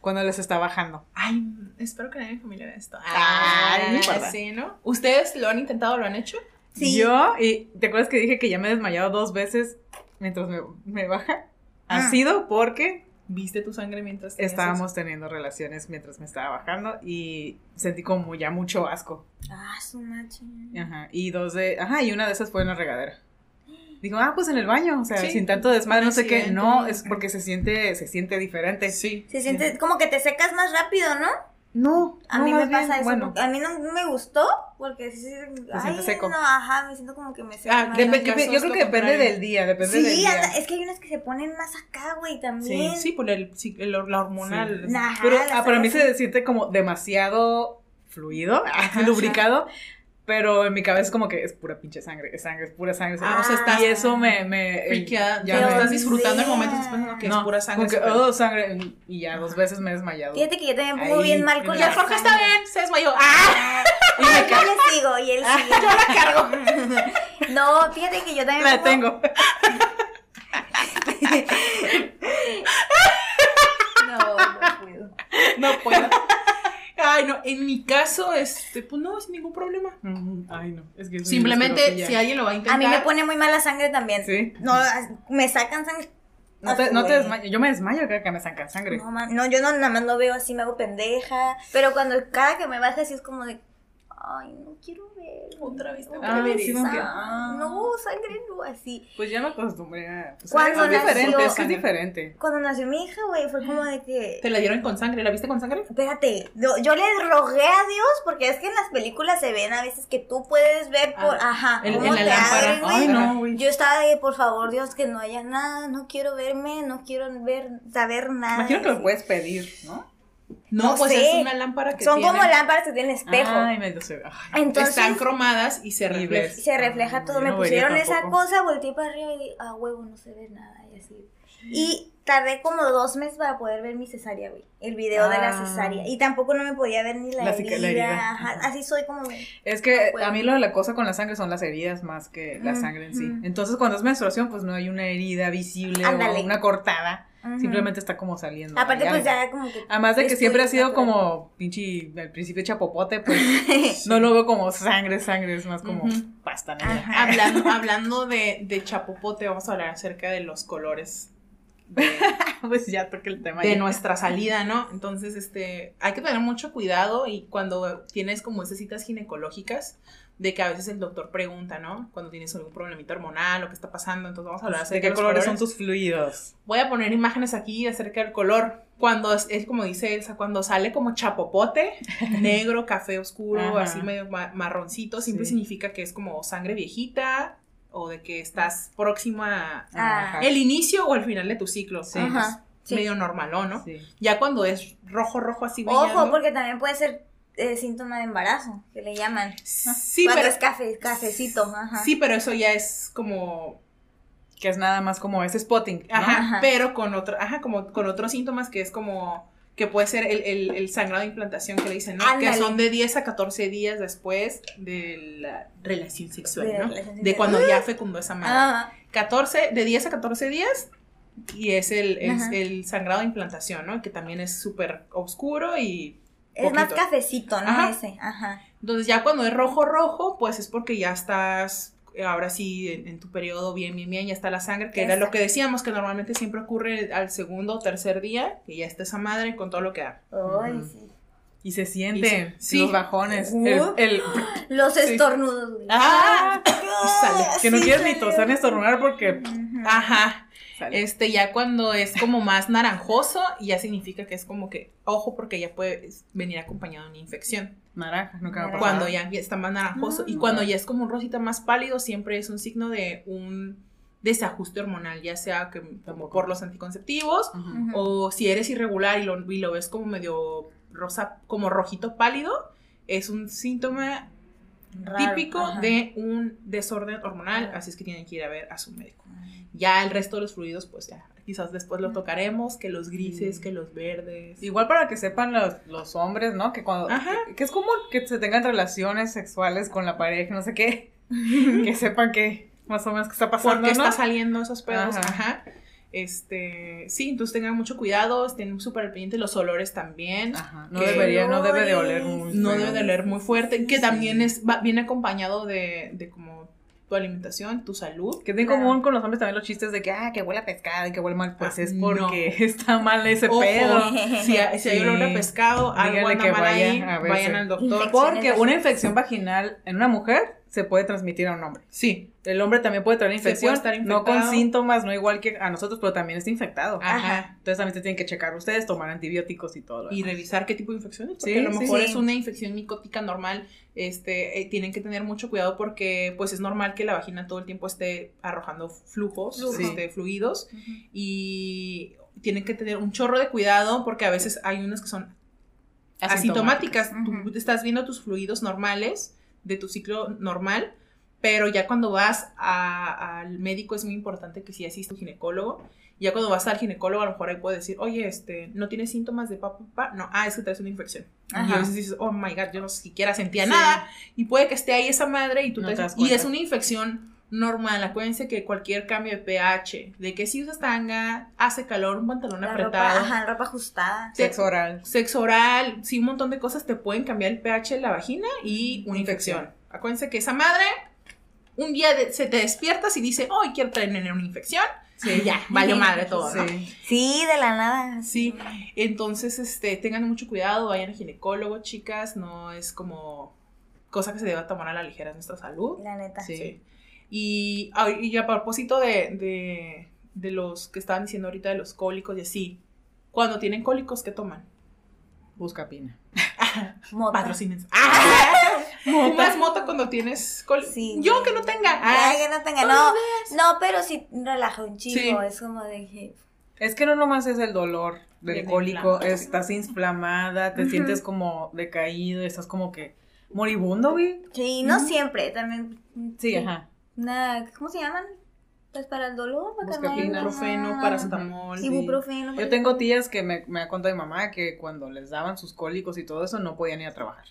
S3: Cuando les está bajando.
S2: Ay, espero que nadie en mi familia vea esto.
S3: Ay, no importa.
S2: sí, ¿no? ¿Ustedes lo han intentado, lo han hecho?
S1: Sí.
S3: Yo, y ¿te acuerdas que dije que ya me he desmayado dos veces mientras me, me baja? Ha
S1: Ah.
S3: sido porque
S2: ¿Viste tu sangre mientras tenías
S3: estábamos teniendo relaciones mientras me estaba bajando y sentí como ya mucho asco.
S1: Ah, su macho.
S3: Ajá. Y dos de. Ajá, y una de esas fue en la regadera. Digo, ah, pues en el baño, o sea,
S2: Sí.
S3: sin tanto desmadre, no sé qué. No, es porque se siente, se siente diferente.
S2: Sí.
S1: Se siente como que te secas más rápido, ¿no?
S3: No,
S1: A
S3: no,
S1: mí me
S3: bien,
S1: pasa eso.
S3: Bueno,
S1: A mí no me gustó porque sí, ay,
S3: siente seco.
S1: No, ajá, me siento como que me seca
S2: Ah,
S3: yo, creo que depende del día, depende del
S1: Sí,
S3: día.
S1: anda, es que hay unas que se ponen más acá, güey,
S2: Sí,
S1: también.
S2: sí, por el, sí, el- la hormonal.
S3: Sí.
S1: Ajá,
S3: Pero ah, para mí se siente como demasiado fluido, <laughs> lubricado, Pero en mi cabeza es como que es pura pinche sangre, es sangre, es pura sangre.
S2: Ah, o sea, estás
S3: y eso me... me ya me-
S2: estás disfrutando el momento, estás pensando que
S3: no,
S2: es pura sangre.
S3: como que,
S2: súper-
S3: oh, sangre. Y ya dos veces me he desmayado.
S1: Fíjate que yo también me pongo bien mal con la
S2: Ya, Jorge está bien, se desmayó. ¡Ah!
S1: Y <laughs> yo le sigo y él sigue. <laughs>
S2: Yo la cargo. <laughs>
S1: No, fíjate que yo también
S3: La
S1: pongo-
S3: tengo.
S1: No, no puedo.
S2: No puedo. Ay, no, en mi caso, este, pues no, sin ningún problema.
S3: Ay, no. Es que
S2: Simplemente, si alguien lo va a intentar.
S1: A mí me pone muy mala sangre también.
S3: Sí.
S1: No, me sacan sangre.
S3: No te, no te
S1: güey.
S3: desmayas. Yo me desmayo cada que me sacan sangre.
S1: No, man, no, yo no, nada más lo veo así, me hago pendeja. Pero cuando cada que me baja así es como de, ay, no quiero ver.
S2: Otra vez tengo
S3: Ah,
S2: que ver
S3: sí, ah.
S1: No, sangre no, así.
S3: Pues ya me acostumbré a. Pues,
S1: ¿Cuándo
S3: es diferente,
S1: nació?
S3: es que es diferente.
S1: Cuando nació mi hija, güey, fue como de que...
S2: ¿Te la dieron con sangre? ¿La viste con sangre?
S1: Espérate, yo, yo le rogué a Dios porque es que en las películas se ven a veces que tú puedes ver por,
S2: Ah,
S1: ajá,
S2: en-
S1: cómo
S2: en la
S1: te
S2: lámpara.
S3: Ay, no, güey.
S1: Yo estaba de, por favor, Dios, que no haya nada, no quiero verme, no quiero ver, saber nada.
S3: Imagino que lo
S1: así.
S3: puedes pedir, ¿no?
S2: No,
S1: No
S2: pues
S1: sé.
S2: es una lámpara que
S1: Son
S2: tiene-
S1: como lámparas que tienen espejo.
S3: Ay, me lo sé. Ay,
S1: Entonces
S2: están cromadas y se refleja.
S1: se refleja todo.
S3: Yo
S1: Me
S3: no
S1: pusieron esa cosa, volteé para arriba y dije, ah, huevo, no se ve nada. Y así. Y tardé como dos meses para poder ver mi cesárea, güey. El video de la
S3: Ah.
S1: cesárea. Y tampoco no me podía ver ni la,
S3: La
S1: herida.
S3: la herida.
S1: Ajá,
S3: Ajá.
S1: Así soy como.
S3: Es que a mí lo de la cosa con la sangre son las heridas más que la sangre en sí. Entonces, cuando es menstruación, pues no hay una herida visible
S1: Ándale.
S3: o una cortada. Simplemente está como saliendo.
S1: Aparte, pues
S3: algo.
S1: ya como que.
S3: Además de que siempre ha sido como pinche al principio chapopote, pues <laughs> no lo veo como sangre, sangre, es más como
S2: Ujú.
S3: pasta negra.
S2: Hablando, <laughs> hablando de, de chapopote, vamos a hablar acerca de los colores <laughs>
S3: pues ya toqué el tema.
S2: de
S3: ya.
S2: nuestra salida, ¿no? Entonces, este, hay que tener mucho cuidado y cuando tienes como esas citas ginecológicas, de que a veces el doctor pregunta, ¿no? Cuando tienes algún problemita hormonal o qué está pasando, entonces vamos a hablar
S3: ¿De
S2: acerca
S3: qué
S2: los
S3: colores son tus fluidos?
S2: Voy a poner imágenes aquí acerca del color. Cuando es, es como dice Elsa, cuando sale como chapopote, <laughs> negro, café oscuro,
S3: Ajá.
S2: así medio ma- marroncito, siempre
S3: Sí.
S2: significa que es como sangre viejita o de que estás próxima a
S1: Ah.
S2: el inicio o el final de tu ciclo.
S3: Sí.
S2: Entonces,
S1: Ajá, sí.
S2: Medio normal, ¿no?
S3: Sí.
S2: Ya cuando es rojo, rojo así brillando.
S1: Ojo, porque también puede ser eh, síntoma de embarazo, que le llaman.
S2: Sí,
S1: Cuando
S2: pero,
S1: es café, cafecito. Ajá.
S2: sí, pero eso ya es como
S3: Que es nada más como ese spotting. ¿no?
S2: Ajá, pero con otro, ajá, como con otros síntomas que es como que puede ser el, el, el sangrado de implantación que le dicen, ¿no? Que son de 10 a 14 días después de la relación sexual,
S1: De
S2: ¿no?
S1: relación
S2: De cuando ya fecundó esa madre.
S1: Ah,
S2: 14, de 10 a 14 días y es el, es el sangrado de implantación, ¿no? Que también es súper oscuro y
S1: es más cafecito, ¿no?
S2: Ajá.
S1: Ese. Ajá.
S2: Entonces ya cuando es rojo rojo, pues es porque ya estás ahora sí en, en tu periodo bien bien bien ya está la sangre, que era lo que decíamos que normalmente siempre ocurre al segundo o tercer día, que ya está esa madre con todo lo que da.
S1: Ay, sí.
S3: Y se siente
S2: Y se- sí.
S3: los bajones.
S1: Uh.
S3: El, el-
S1: Los estornudos.
S3: ¡Ah!
S2: sale.
S3: que no
S1: Sí
S3: quieres ni toser ni estornudar porque.
S2: Ajá.
S3: Sale.
S2: Este ya cuando es como más naranjoso, ya significa que es como que ojo porque ya puede venir acompañado de una infección.
S3: naranja, nunca ha pasado.
S2: Cuando ya está más naranjoso y
S1: Ah.
S2: cuando ya es como un rosita más pálido, siempre es un signo de un desajuste hormonal, ya sea que como por los anticonceptivos o si eres irregular y lo, y lo ves como medio rosa, como rojito pálido, es un síntoma
S1: Raro,
S2: típico
S1: ajá.
S2: de un desorden hormonal,
S1: Ajá.
S2: así es que tienen que ir a ver a su médico. Ya el resto de los fluidos, pues ya, quizás después lo tocaremos, que los grises,
S3: Sí.
S2: que los verdes.
S3: Igual para que sepan los, los hombres, ¿no? Que cuando
S2: Ajá.
S3: que, que es común que se tengan relaciones sexuales con la pareja, no sé qué, <laughs> que sepan que más o menos qué está pasando,
S2: porque
S3: ¿no?
S2: está saliendo esos pedos,
S3: Ajá.
S2: ajá. Este, sí, entonces tengan mucho cuidado, estén súper al pendiente los olores también.
S3: Ajá, no debería, no debe de oler muy
S2: No debe de oler muy fuerte, que
S3: Sí.
S2: también es, va- viene acompañado de, de como tu alimentación, tu salud.
S3: Que es bien
S1: Claro.
S3: común con los hombres también los chistes de que, ah, que huele a pescado y que huele mal. Pues
S2: Ah,
S3: es
S2: no.
S3: porque <laughs> está mal ese
S2: Ojo,
S3: pedo.
S2: Si, hay- si hay
S3: Sí.
S2: olor a pescado, algo anda
S3: que
S2: mal
S3: vaya
S2: ahí, vayan al doctor.
S3: Porque una infección vaginal en una mujer se puede transmitir a un hombre.
S2: Sí,
S3: El hombre también puede
S2: puede
S3: infección,
S2: estar
S3: no con síntomas, no igual que a nosotros, pero también está infectado.
S2: Ajá.
S3: Entonces también se tienen que checar ustedes, tomar antibióticos y todo lo
S2: y
S3: demás.
S2: revisar qué tipo de infección es, porque
S3: Sí,
S2: a lo mejor
S1: sí.
S2: es una infección micótica normal, este, eh, tienen que tener mucho cuidado porque pues es normal que la vagina todo el tiempo esté arrojando flujos,
S1: Flujo.
S2: este, fluidos, y tienen que tener un chorro de cuidado porque a veces hay unas que son asintomáticas, tú estás viendo tus fluidos normales, de tu ciclo normal, pero ya cuando vas a- al médico es muy importante que si asiste un ginecólogo. Ya cuando vas al ginecólogo, a lo mejor ahí puede decir, oye, este, ¿no tienes síntomas de papá, papá? No, ah, es que traes una infección. Y a veces dices, oh my god, yo no siquiera sentía
S3: Sí.
S2: nada. Y puede que esté ahí esa madre y tú
S3: No
S2: te-
S3: te das
S2: Y es una infección normal. Acuérdense que cualquier cambio de pH, de que si usas tanga, hace calor, un pantalón
S1: La ropa,
S2: apretado,
S1: ajá, ropa ajustada.
S3: Sexo oral.
S2: sexo oral, sí, un montón de cosas te pueden cambiar el pH de la vagina y una
S3: Infección.
S2: infección. Acuérdense que esa madre, un día de- se te despiertas y dice, hoy quiero tener una infección. Sí, ya, valió <laughs> madre todo, ¿no?
S3: Sí.
S1: Sí, de la nada.
S2: Sí, entonces, este, tengan mucho cuidado, vayan al ginecólogo, chicas, no es como cosa que se deba tomar a la ligera, es nuestra salud.
S1: La neta.
S3: Sí.
S2: Sí. Y, ah, y a propósito de, de, de los que estaban diciendo ahorita de los cólicos y así, cuando tienen cólicos, ¿qué toman?
S3: Busca pina. <laughs>
S1: Mota.
S2: Patrocínense. <laughs> ¡Ah! ¿Fumas mota cuando tienes cólicos?
S1: Sí.
S2: Yo que no tenga.
S1: Ay,
S2: Ah,
S1: que no tenga, no. No, pero sí relaja un
S2: Sí.
S1: chico. Es como de que.
S3: Es que no nomás es el dolor del cólico, estás inflamada, te sientes como decaído, estás como que moribundo, güey.
S1: Sí, no siempre. También.
S3: Sí, ajá.
S1: Una, ¿Cómo se llaman? Pues para el dolor. Para
S3: Buscapina.
S2: ibuprofeno, paracetamol.
S3: Sí.
S1: Ibuprofeno.
S3: Yo tengo tías que me, me ha contado mi mamá que cuando les daban sus cólicos y todo eso no podían ir a trabajar.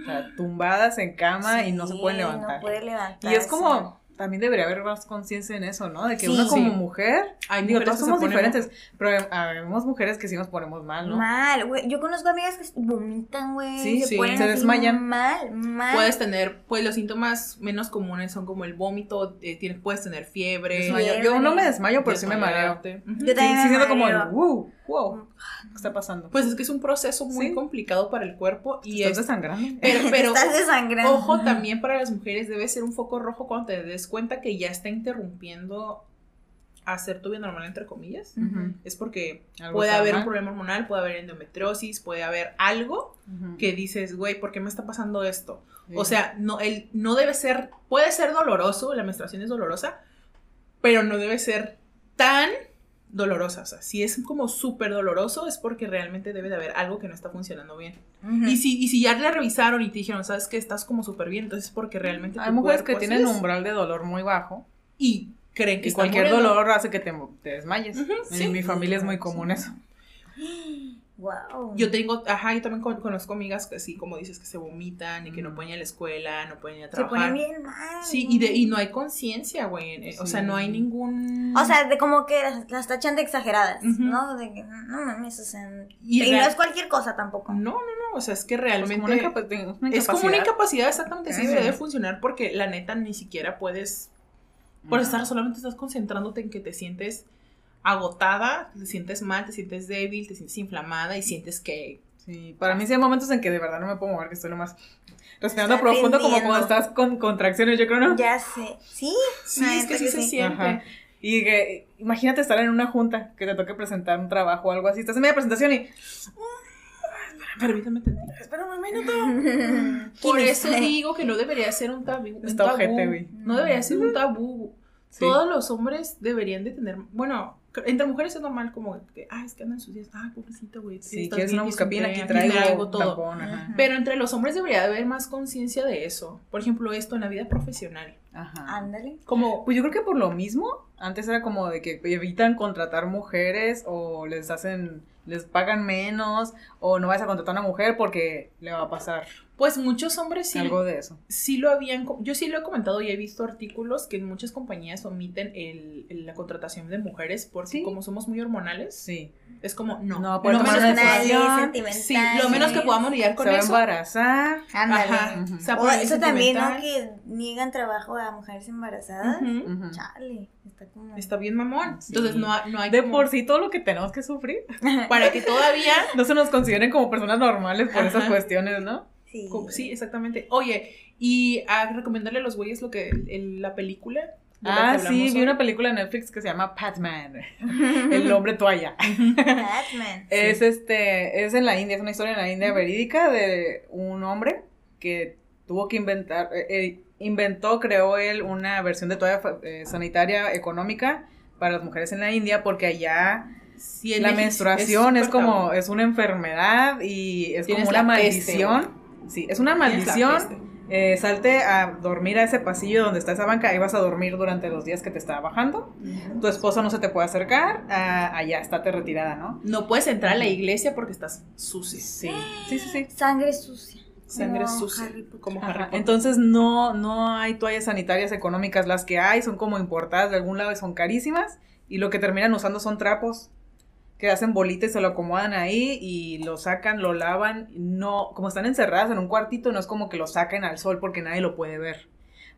S3: O sea, tumbadas en cama y no se pueden levantar.
S1: No puede levantar.
S3: y es como, también debería haber más conciencia en eso, ¿no? De que
S1: Sí.
S3: uno como
S2: Sí.
S3: mujer,
S2: Hay
S3: digo, todos somos
S2: ponen-
S3: diferentes, pero habemos mujeres que sí nos ponemos mal, ¿no?
S1: Mal, güey. Yo conozco amigas que vomitan, güey.
S3: Sí,
S1: se
S2: sí,
S1: ponen
S3: se desmayan.
S1: Mal, mal.
S2: Puedes tener, pues los síntomas menos comunes son como el vómito, eh, tienes, puedes tener fiebre.
S3: Yo no me desmayo, pero sí me mareo.
S1: Yo
S3: Sí,
S1: también me
S3: siento como el,
S1: mareo.
S3: Wow, ¿qué está pasando?
S2: Pues es que es un proceso muy
S3: Sí.
S2: complicado para el cuerpo y
S3: estás
S2: es,
S3: desangrando. <laughs>
S2: pero, pero
S1: Estás desangrando.
S2: ojo también para las mujeres debe ser un foco rojo cuando te des cuenta que ya está interrumpiendo hacer tu vida normal entre comillas. Es porque
S3: Algo
S2: puede haber un problema hormonal, puede haber endometriosis, puede haber algo que dices, güey, ¿por qué me está pasando esto?
S3: Sí.
S2: O sea, no, el, no debe ser, puede ser doloroso, la menstruación es dolorosa, pero no debe ser tan dolorosa. O sea, si es como súper doloroso es porque realmente debe de haber algo que no está funcionando bien. Y si, y si ya le revisaron y te dijeron, sabes que estás como súper bien, entonces es porque realmente...
S3: Hay mujeres que tienen un umbral de dolor muy bajo
S2: Y creen que
S3: y cualquier
S2: muriendo.
S3: dolor hace que te, te desmayes. En
S2: sí.
S3: mi familia es muy común eso. <gasps> <gasps> <gasps>
S1: Wow.
S2: Yo tengo, ajá, yo también con- conozco amigas que así como dices que se vomitan y que no
S3: Mm.
S2: pueden ir a la escuela, no pueden ir a
S1: se
S2: trabajar.
S1: ponen bien mal.
S2: Sí, y, de, y no hay conciencia, güey. eh, O sea,
S3: Sí.
S2: no hay ningún...
S1: O sea, de como que las, las tachan de exageradas. ¿no? De que no mames, o sea.
S2: Y
S1: Y, no es cualquier cosa tampoco.
S2: No, no, no. O sea, es que
S3: Pues
S2: realmente...
S3: como una incapa- una
S2: es como una
S3: incapacidad.
S2: exactamente. Sí, debe de funcionar porque la neta ni siquiera puedes... Por estar solamente estás concentrándote en que te sientes agotada, te sientes mal, te sientes débil, te sientes inflamada y sientes que...
S3: Sí, para mí sí hay momentos en que de verdad no me puedo mover, que estoy nomás respirando
S1: Está
S3: profundo como cuando estás con contracciones, yo creo, ¿no?
S1: Ya sé. Sí.
S2: Sí,
S1: La
S2: es que sí
S1: que
S2: se
S1: sí.
S2: siente.
S3: Ajá. Y que imagínate estar en una junta que te toque presentar un trabajo o algo así, estás en media presentación y
S2: Permítame tantito.
S3: espera un minuto. <laughs>
S2: Por
S1: ¿Quién
S2: eso digo que no debería ser un tabú. un
S3: Está
S2: tabú.
S3: ojete, güey.
S2: No debería ser un tabú.
S3: Sí.
S2: Todos los hombres deberían de tener, bueno, entre mujeres es normal como que, ah, es que andan sucias, ah, pobrecito, güey.
S3: Sí,
S2: estás
S3: quieres una
S2: un
S3: aquí
S2: tren,
S3: traigo,
S2: todo.
S3: tampón, ajá.
S1: Ujú.
S2: Pero entre los hombres debería de haber más conciencia de eso. Por ejemplo, esto en la vida profesional.
S3: Ajá.
S1: Ándale.
S2: Como,
S3: Pues yo creo que por lo mismo, antes era como de que evitan contratar mujeres o les hacen, les pagan menos o no vas a contratar a una mujer porque le va a pasar
S2: pues muchos hombres sí,
S3: algo de eso.
S2: sí lo habían, yo sí lo he comentado y he visto artículos que en muchas compañías omiten el, el- la contratación de mujeres porque
S3: Sí.
S2: como somos muy hormonales,
S3: Sí.
S2: es como, no,
S3: No, por
S2: lo menos que. Sí, lo menos que podamos lidiar con
S3: Se va a
S2: eso.
S3: embarazar.
S1: Ándale.
S2: Ajá.
S3: Ujú.
S2: o
S1: eso también, ¿no? Que niegan trabajo a mujeres embarazadas. Chale, está como...
S2: Está bien mamón.
S3: Sí.
S2: Entonces no, no hay
S3: De
S2: como-
S3: por sí todo lo que tenemos que sufrir, <laughs>
S2: para que todavía
S3: no se nos consideren como personas normales por esas cuestiones, ¿no?
S1: Sí.
S2: exactamente. Oye, y a recomendarle a los güeyes lo que el- la película la
S3: Ah, sí, vi
S2: hoy.
S3: una película en Netflix que se llama Patman, <laughs> el hombre toalla.
S1: Batman. <laughs>
S3: Es este, es en la India, es una historia en la India verídica de un hombre que tuvo que inventar, eh, eh, inventó, creó él una versión de toalla eh, sanitaria económica para las mujeres en la India porque allá
S2: Sí,
S3: la menstruación es, como,
S2: tabú.
S3: es una enfermedad y es
S2: Tienes
S3: como una
S2: la peste,
S3: maldición. Sí, es una maldición eh, salte a dormir a ese pasillo donde está esa banca, ahí vas a dormir durante los días que te está bajando. Tu esposo no se te puede acercar, ah, allá, estate retirada, ¿no?
S2: No puedes entrar a la iglesia porque estás sucia.
S3: Sí, sí, sí, sí.
S1: Sangre sucia.
S2: Sangre
S1: Como
S2: sucia.
S1: Harry.
S2: Como Harry Potter.
S3: Entonces no, no hay toallas sanitarias económicas, las que hay son como importadas de algún lado y son carísimas y lo que terminan usando son trapos que hacen bolitas, se lo acomodan ahí y lo sacan, lo lavan, no, como están encerradas en un cuartito, no es como que lo saquen al sol porque nadie lo puede ver.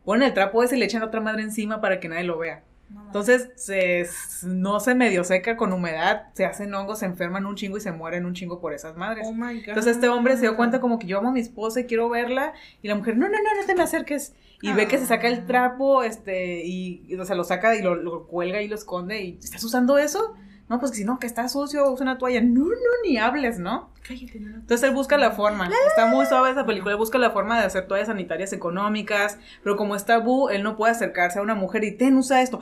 S3: Ponen el trapo ese y le echan otra madre encima para que nadie lo vea.
S1: No.
S3: Entonces, se, no se medio seca con humedad, se hacen hongos, se enferman un chingo y se mueren un chingo por esas madres.
S2: Oh my God.
S3: Entonces este hombre se dio cuenta como que yo amo a mi esposa y quiero verla y la mujer, no, no, no, no te me acerques. Y ve que se saca el trapo, este, y, y, o sea, lo saca y lo, lo cuelga y lo esconde y ¿estás usando eso? No, pues que si no, que está sucio, usa una toalla. No, no, ni hables, ¿no?
S2: Cállate, no, no.
S3: Entonces él busca la forma. Está muy suave esa película. Él busca la forma de hacer toallas sanitarias económicas. Pero como es tabú, él no puede acercarse a una mujer y ten, usa esto.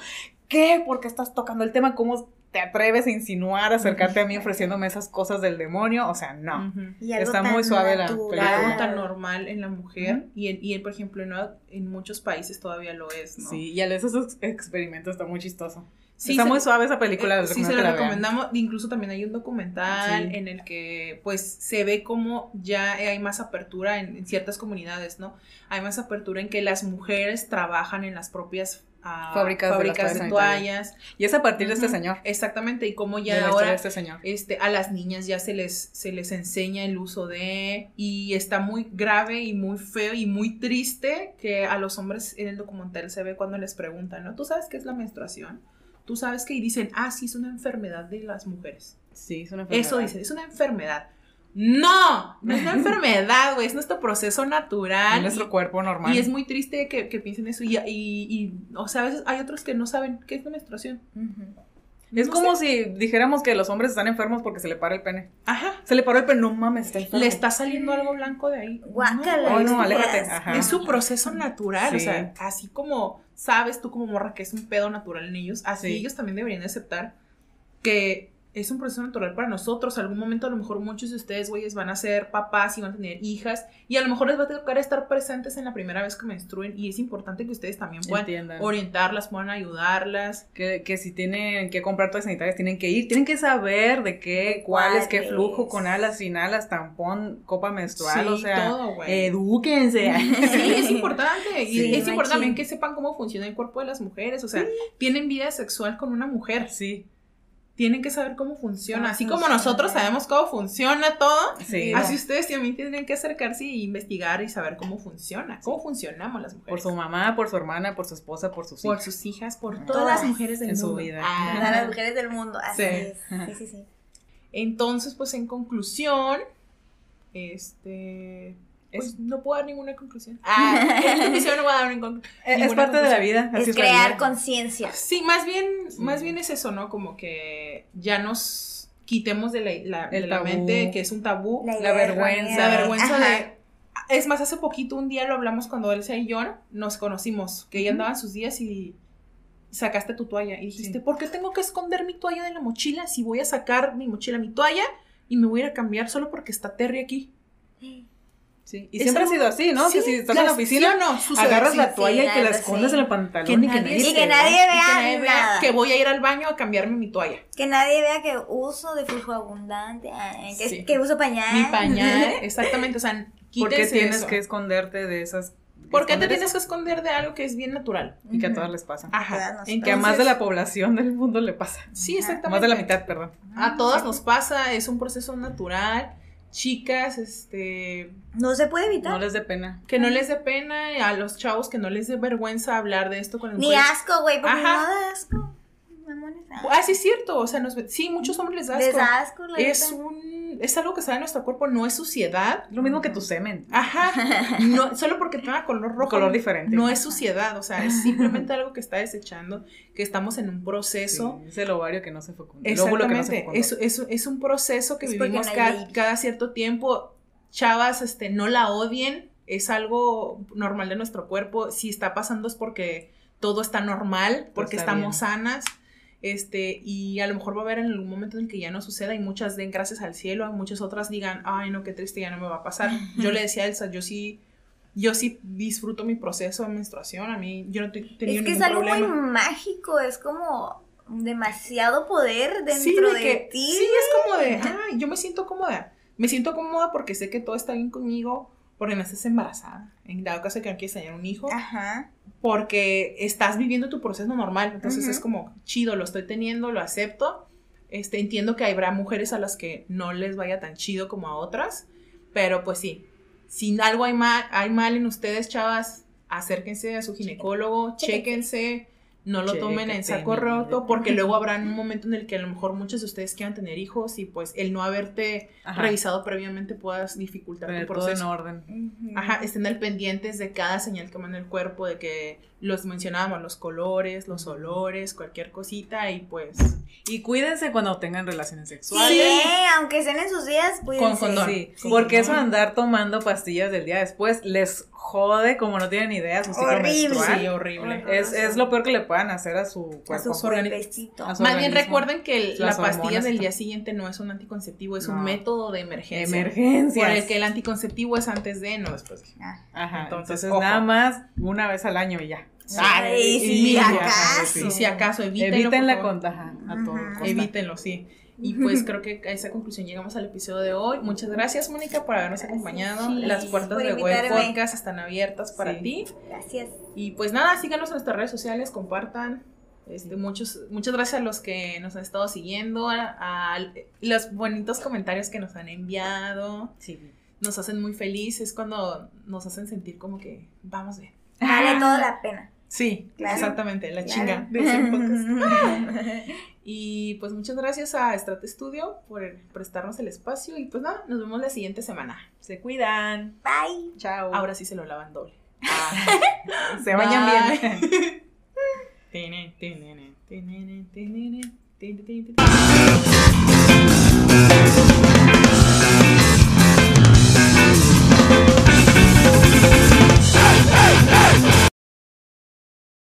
S3: ¿Qué? ¿Por qué estás tocando el tema? ¿Cómo te atreves a insinuar, a acercarte a mí ofreciéndome esas cosas del demonio? O sea, no.
S1: Y algo
S3: está
S1: tan
S3: muy suave la
S1: natural.
S3: película.
S2: Algo tan normal en la mujer y, en, y en, por ejemplo, en, en muchos países todavía lo es, ¿no?
S3: Sí, y al esos experimentos está muy chistoso.
S2: Sí,
S3: está
S2: se-
S3: muy suave esa película.
S2: Eh, sí, se
S3: la vean.
S2: recomendamos. Incluso también hay un documental
S3: Sí.
S2: en el que, pues, se ve como ya hay más apertura en, en ciertas comunidades, ¿no? Hay más apertura en que las mujeres trabajan en las propias ah,
S3: Fábricas de
S2: fábricas de,
S3: toallas
S2: toallas.
S3: Y es a partir de este
S2: Ujú,
S3: señor.
S2: Exactamente, y como
S3: de
S2: ya
S3: historia
S2: ahora
S3: de este señor.
S2: este, a las niñas ya se les, se les enseña el uso de, y está muy grave y muy feo y muy triste que a los hombres en el documental se ve cuando les preguntan, ¿no? ¿Tú sabes qué es la menstruación? Tú sabes que y dicen, ah, sí, es una enfermedad de las mujeres.
S3: Sí, es una
S2: Eso
S3: enfermedad.
S2: dicen, es una enfermedad. No, no es una <laughs> enfermedad, güey, es nuestro proceso natural.
S3: Es nuestro cuerpo normal.
S2: y es muy triste que, que piensen eso. Y, y, y, o sea, a veces hay otros que no saben qué es la menstruación.
S3: Es
S2: No
S3: como
S2: sé.
S3: si dijéramos que los hombres están enfermos porque se le para el pene.
S2: Ajá.
S3: Se le paró el pene, no mames, está enfermo.
S2: Le está saliendo algo blanco de ahí.
S1: Guácala.
S3: Oh, no, aléjate. Ajá.
S2: Es su proceso natural, o sea, así como sabes tú como morra que es un pedo natural en ellos, así
S3: Sí.
S2: ellos también deberían de aceptar que es un proceso natural para nosotros. Algún momento a lo mejor muchos de ustedes, güeyes, van a ser papás y van a tener hijas y a lo mejor les va a tocar estar presentes en la primera vez que menstruen y es importante que ustedes también puedan
S3: Entiendan.
S2: orientarlas, puedan ayudarlas.
S3: Que, que si tienen que comprar toallas sanitarias, tienen que ir, tienen que saber de qué, cuál es, qué flujo, con alas, sin alas, tampón, copa menstrual,
S2: Sí,
S3: o sea,
S2: todo,
S3: edúquense.
S2: Sí, es importante. Y <laughs> es importante también que sepan cómo funciona el cuerpo de las mujeres. O sea, tienen vida sexual con una mujer.
S3: sí,
S2: Tienen que saber cómo funciona. Así como nosotros sabemos cómo funciona todo,
S3: sí.
S2: así ustedes también tienen que acercarse y investigar y saber cómo funciona. Cómo funcionamos las
S3: Por
S2: mujeres.
S3: su mamá, por su hermana, por su esposa, por sus
S2: Por
S3: hijas.
S2: sus hijas, por
S3: Todas
S2: todas las mujeres del
S3: en su
S2: mundo.
S3: vida.
S2: Ah.
S1: Para las mujeres del mundo. Así
S2: Sí.
S1: es. Sí, sí, sí.
S2: Entonces, pues en conclusión, este. Pues no puedo dar ninguna conclusión. Ah, <laughs> en conclusión no voy a dar ninguna
S3: Es- es
S2: ninguna
S3: parte de la
S2: conclusión.
S3: vida. así
S1: Es crear conciencia.
S2: Sí, más bien,
S3: Sí.
S2: más bien es eso, ¿no? Como que ya nos quitemos de la, de la mente que es un tabú.
S1: La,
S3: vergüenza.
S2: La vergüenza
S1: Ajá.
S2: de. Es más, hace poquito un día lo hablamos cuando Elsa y yo nos conocimos, que ella
S3: Ujú.
S2: andaba en sus días y sacaste tu toalla y dijiste,
S3: Sí.
S2: ¿por qué tengo que esconder mi toalla de la mochila si voy a sacar mi mochila, mi toalla y me voy a ir a cambiar solo porque está Terry aquí?
S3: Sí, Y
S2: Es
S3: siempre
S2: algo-
S3: ha sido así, ¿no? que
S2: Sí,
S3: si estás en la oficina,
S2: ¿sí o no? Sucede,
S3: agarras
S2: sí.
S3: la toalla
S1: sí,
S3: y que la escondes en el pantalón
S2: Que
S3: y que
S2: nadie-
S1: Y
S3: vea.
S2: Y que
S1: vea
S2: nadie vea
S1: nada.
S2: que voy a ir al baño a cambiarme mi toalla.
S1: Que nadie vea que uso de flujo abundante, que,
S2: Sí.
S1: que uso pañal.
S2: Mi pañal, <laughs> exactamente, o sea,
S3: ¿Por qué tienes
S2: eso.
S3: que esconderte de esas?
S2: ¿Por qué te tienes
S3: eso?
S2: que esconder de algo que es bien natural?
S3: Y que a todas les pasa.
S2: Ajá.
S3: Y que a más de la población del mundo le pasa.
S2: Sí,
S1: Ajá.
S2: exactamente.
S3: Más de la mitad, perdón.
S2: A todas nos pasa, es un proceso natural. Chicas, este,
S1: No se puede evitar.
S3: No les dé pena.
S2: que no les dé pena, y a los chavos que no les dé vergüenza hablar de esto con el
S1: Ni asco, güey, porque
S2: Ajá.
S1: no da asco.
S2: Ah, sí es cierto, o sea, nos, sí, muchos hombres les da asco.
S1: Les da asco, la
S2: Es un, es algo que sale de nuestro cuerpo, no es suciedad.
S3: Lo mismo que tu semen.
S2: Ajá, <laughs> no, solo porque tenga color rojo.
S3: Color diferente.
S2: No es suciedad, o sea, es simplemente algo que está desechando, que estamos en un proceso.
S3: Sí, es el ovario que no se fecundó. El óvulo que no se
S2: Exactamente,
S3: fecundó.
S2: es, es, es un proceso que
S1: Es
S2: vivimos
S1: no
S2: cada, cierto tiempo. Chavas, este, no la odien, es algo normal de nuestro cuerpo. Si está pasando es porque todo está normal, porque
S3: está
S2: estamos
S3: bien.
S2: sanas. Este, y a lo mejor va a haber en algún momento en que ya no suceda y muchas den gracias al cielo, muchas otras digan, ay no, qué triste, ya no me va a pasar. <laughs> Yo le decía a Elsa, yo sí yo sí disfruto mi proceso de menstruación. A mí, yo no he tenido
S1: Es que es algo
S2: problema.
S1: muy mágico, es como demasiado poder
S2: Sí,
S1: dentro
S2: de
S1: de,
S2: que-
S1: ti.
S2: Sí, es como de, ay, yo me siento cómoda. Me siento cómoda porque sé que todo está bien conmigo, porque no estás embarazada. En dado caso de que no quieres tener un hijo,
S1: Ajá.
S2: porque estás viviendo tu proceso normal. Entonces es como chido, lo estoy teniendo, lo acepto. Este, entiendo que habrá mujeres a las que no les vaya tan chido como a otras, pero pues sí, si algo hay mal, hay mal en ustedes, chavas, acérquense a su ginecólogo,
S1: Chéquense.
S2: No lo tomen en saco roto, porque luego habrá un momento en el que a lo mejor muchos de ustedes quieran tener hijos y pues el no haberte
S3: Ajá.
S2: revisado previamente puedas dificultar
S3: Tener
S2: tu
S3: todo en
S2: proceso.
S3: orden.
S2: Ajá, estén al pendientes de cada señal que manda el cuerpo, de que los mencionábamos, los colores, los olores, cualquier cosita y pues
S3: Y cuídense cuando tengan relaciones
S1: Sí,
S3: sexuales.
S1: aunque estén en sus días, cuídense.
S2: Con condón.
S3: Sí,
S2: Sí,
S3: porque eso de andar tomando pastillas del día después les jode como no tienen idea su ciclo
S1: Horrible.
S3: menstrual.
S2: sí, horrible.
S3: Es, es lo peor que le puedan hacer a su
S1: A
S3: cuerpo.
S1: su
S2: organi-
S1: cuerpecito.
S3: a su
S2: Más bien recuerden que el- la pastilla del día siguiente no es un anticonceptivo, es un método de emergencia.
S3: Emergencias.
S2: Por el que el anticonceptivo es antes de, no después de.
S1: Ah.
S3: Ajá,
S2: Entonces,
S3: nada más una vez al año y ya.
S1: Ay,
S2: y
S1: sí,
S2: mira,
S1: acaso.
S2: Y si acaso, evítenlo.
S3: Evítenla
S2: por favor.
S3: con ajá, a todo.
S1: Ajá.
S2: Evítenlo, sí. Y pues <laughs> creo que a esa conclusión llegamos al episodio de hoy. Muchas gracias, Mónica, por habernos acompañado.
S1: Sí,
S2: Las puertas de Web. Podcast están abiertas para
S3: Sí.
S2: ti.
S1: Gracias.
S2: Y pues nada, síganos en nuestras redes sociales, compartan. Este, muchos, muchas gracias a los que nos han estado siguiendo, a, a los bonitos comentarios que nos han enviado.
S3: Sí.
S2: Nos hacen muy felices cuando nos hacen sentir como que vamos bien.
S1: Vale toda la pena.
S2: Sí,
S1: Claro.
S2: exactamente, la
S1: Claro.
S2: chinga de podcast. <laughs> Y pues muchas gracias a Strate Studio por prestarnos el espacio. Y pues nada, nos vemos la siguiente semana.
S3: Se cuidan.
S1: Bye.
S3: Chao.
S2: Ahora sí se lo lavan doble. <laughs>
S3: se bañan bien. <laughs>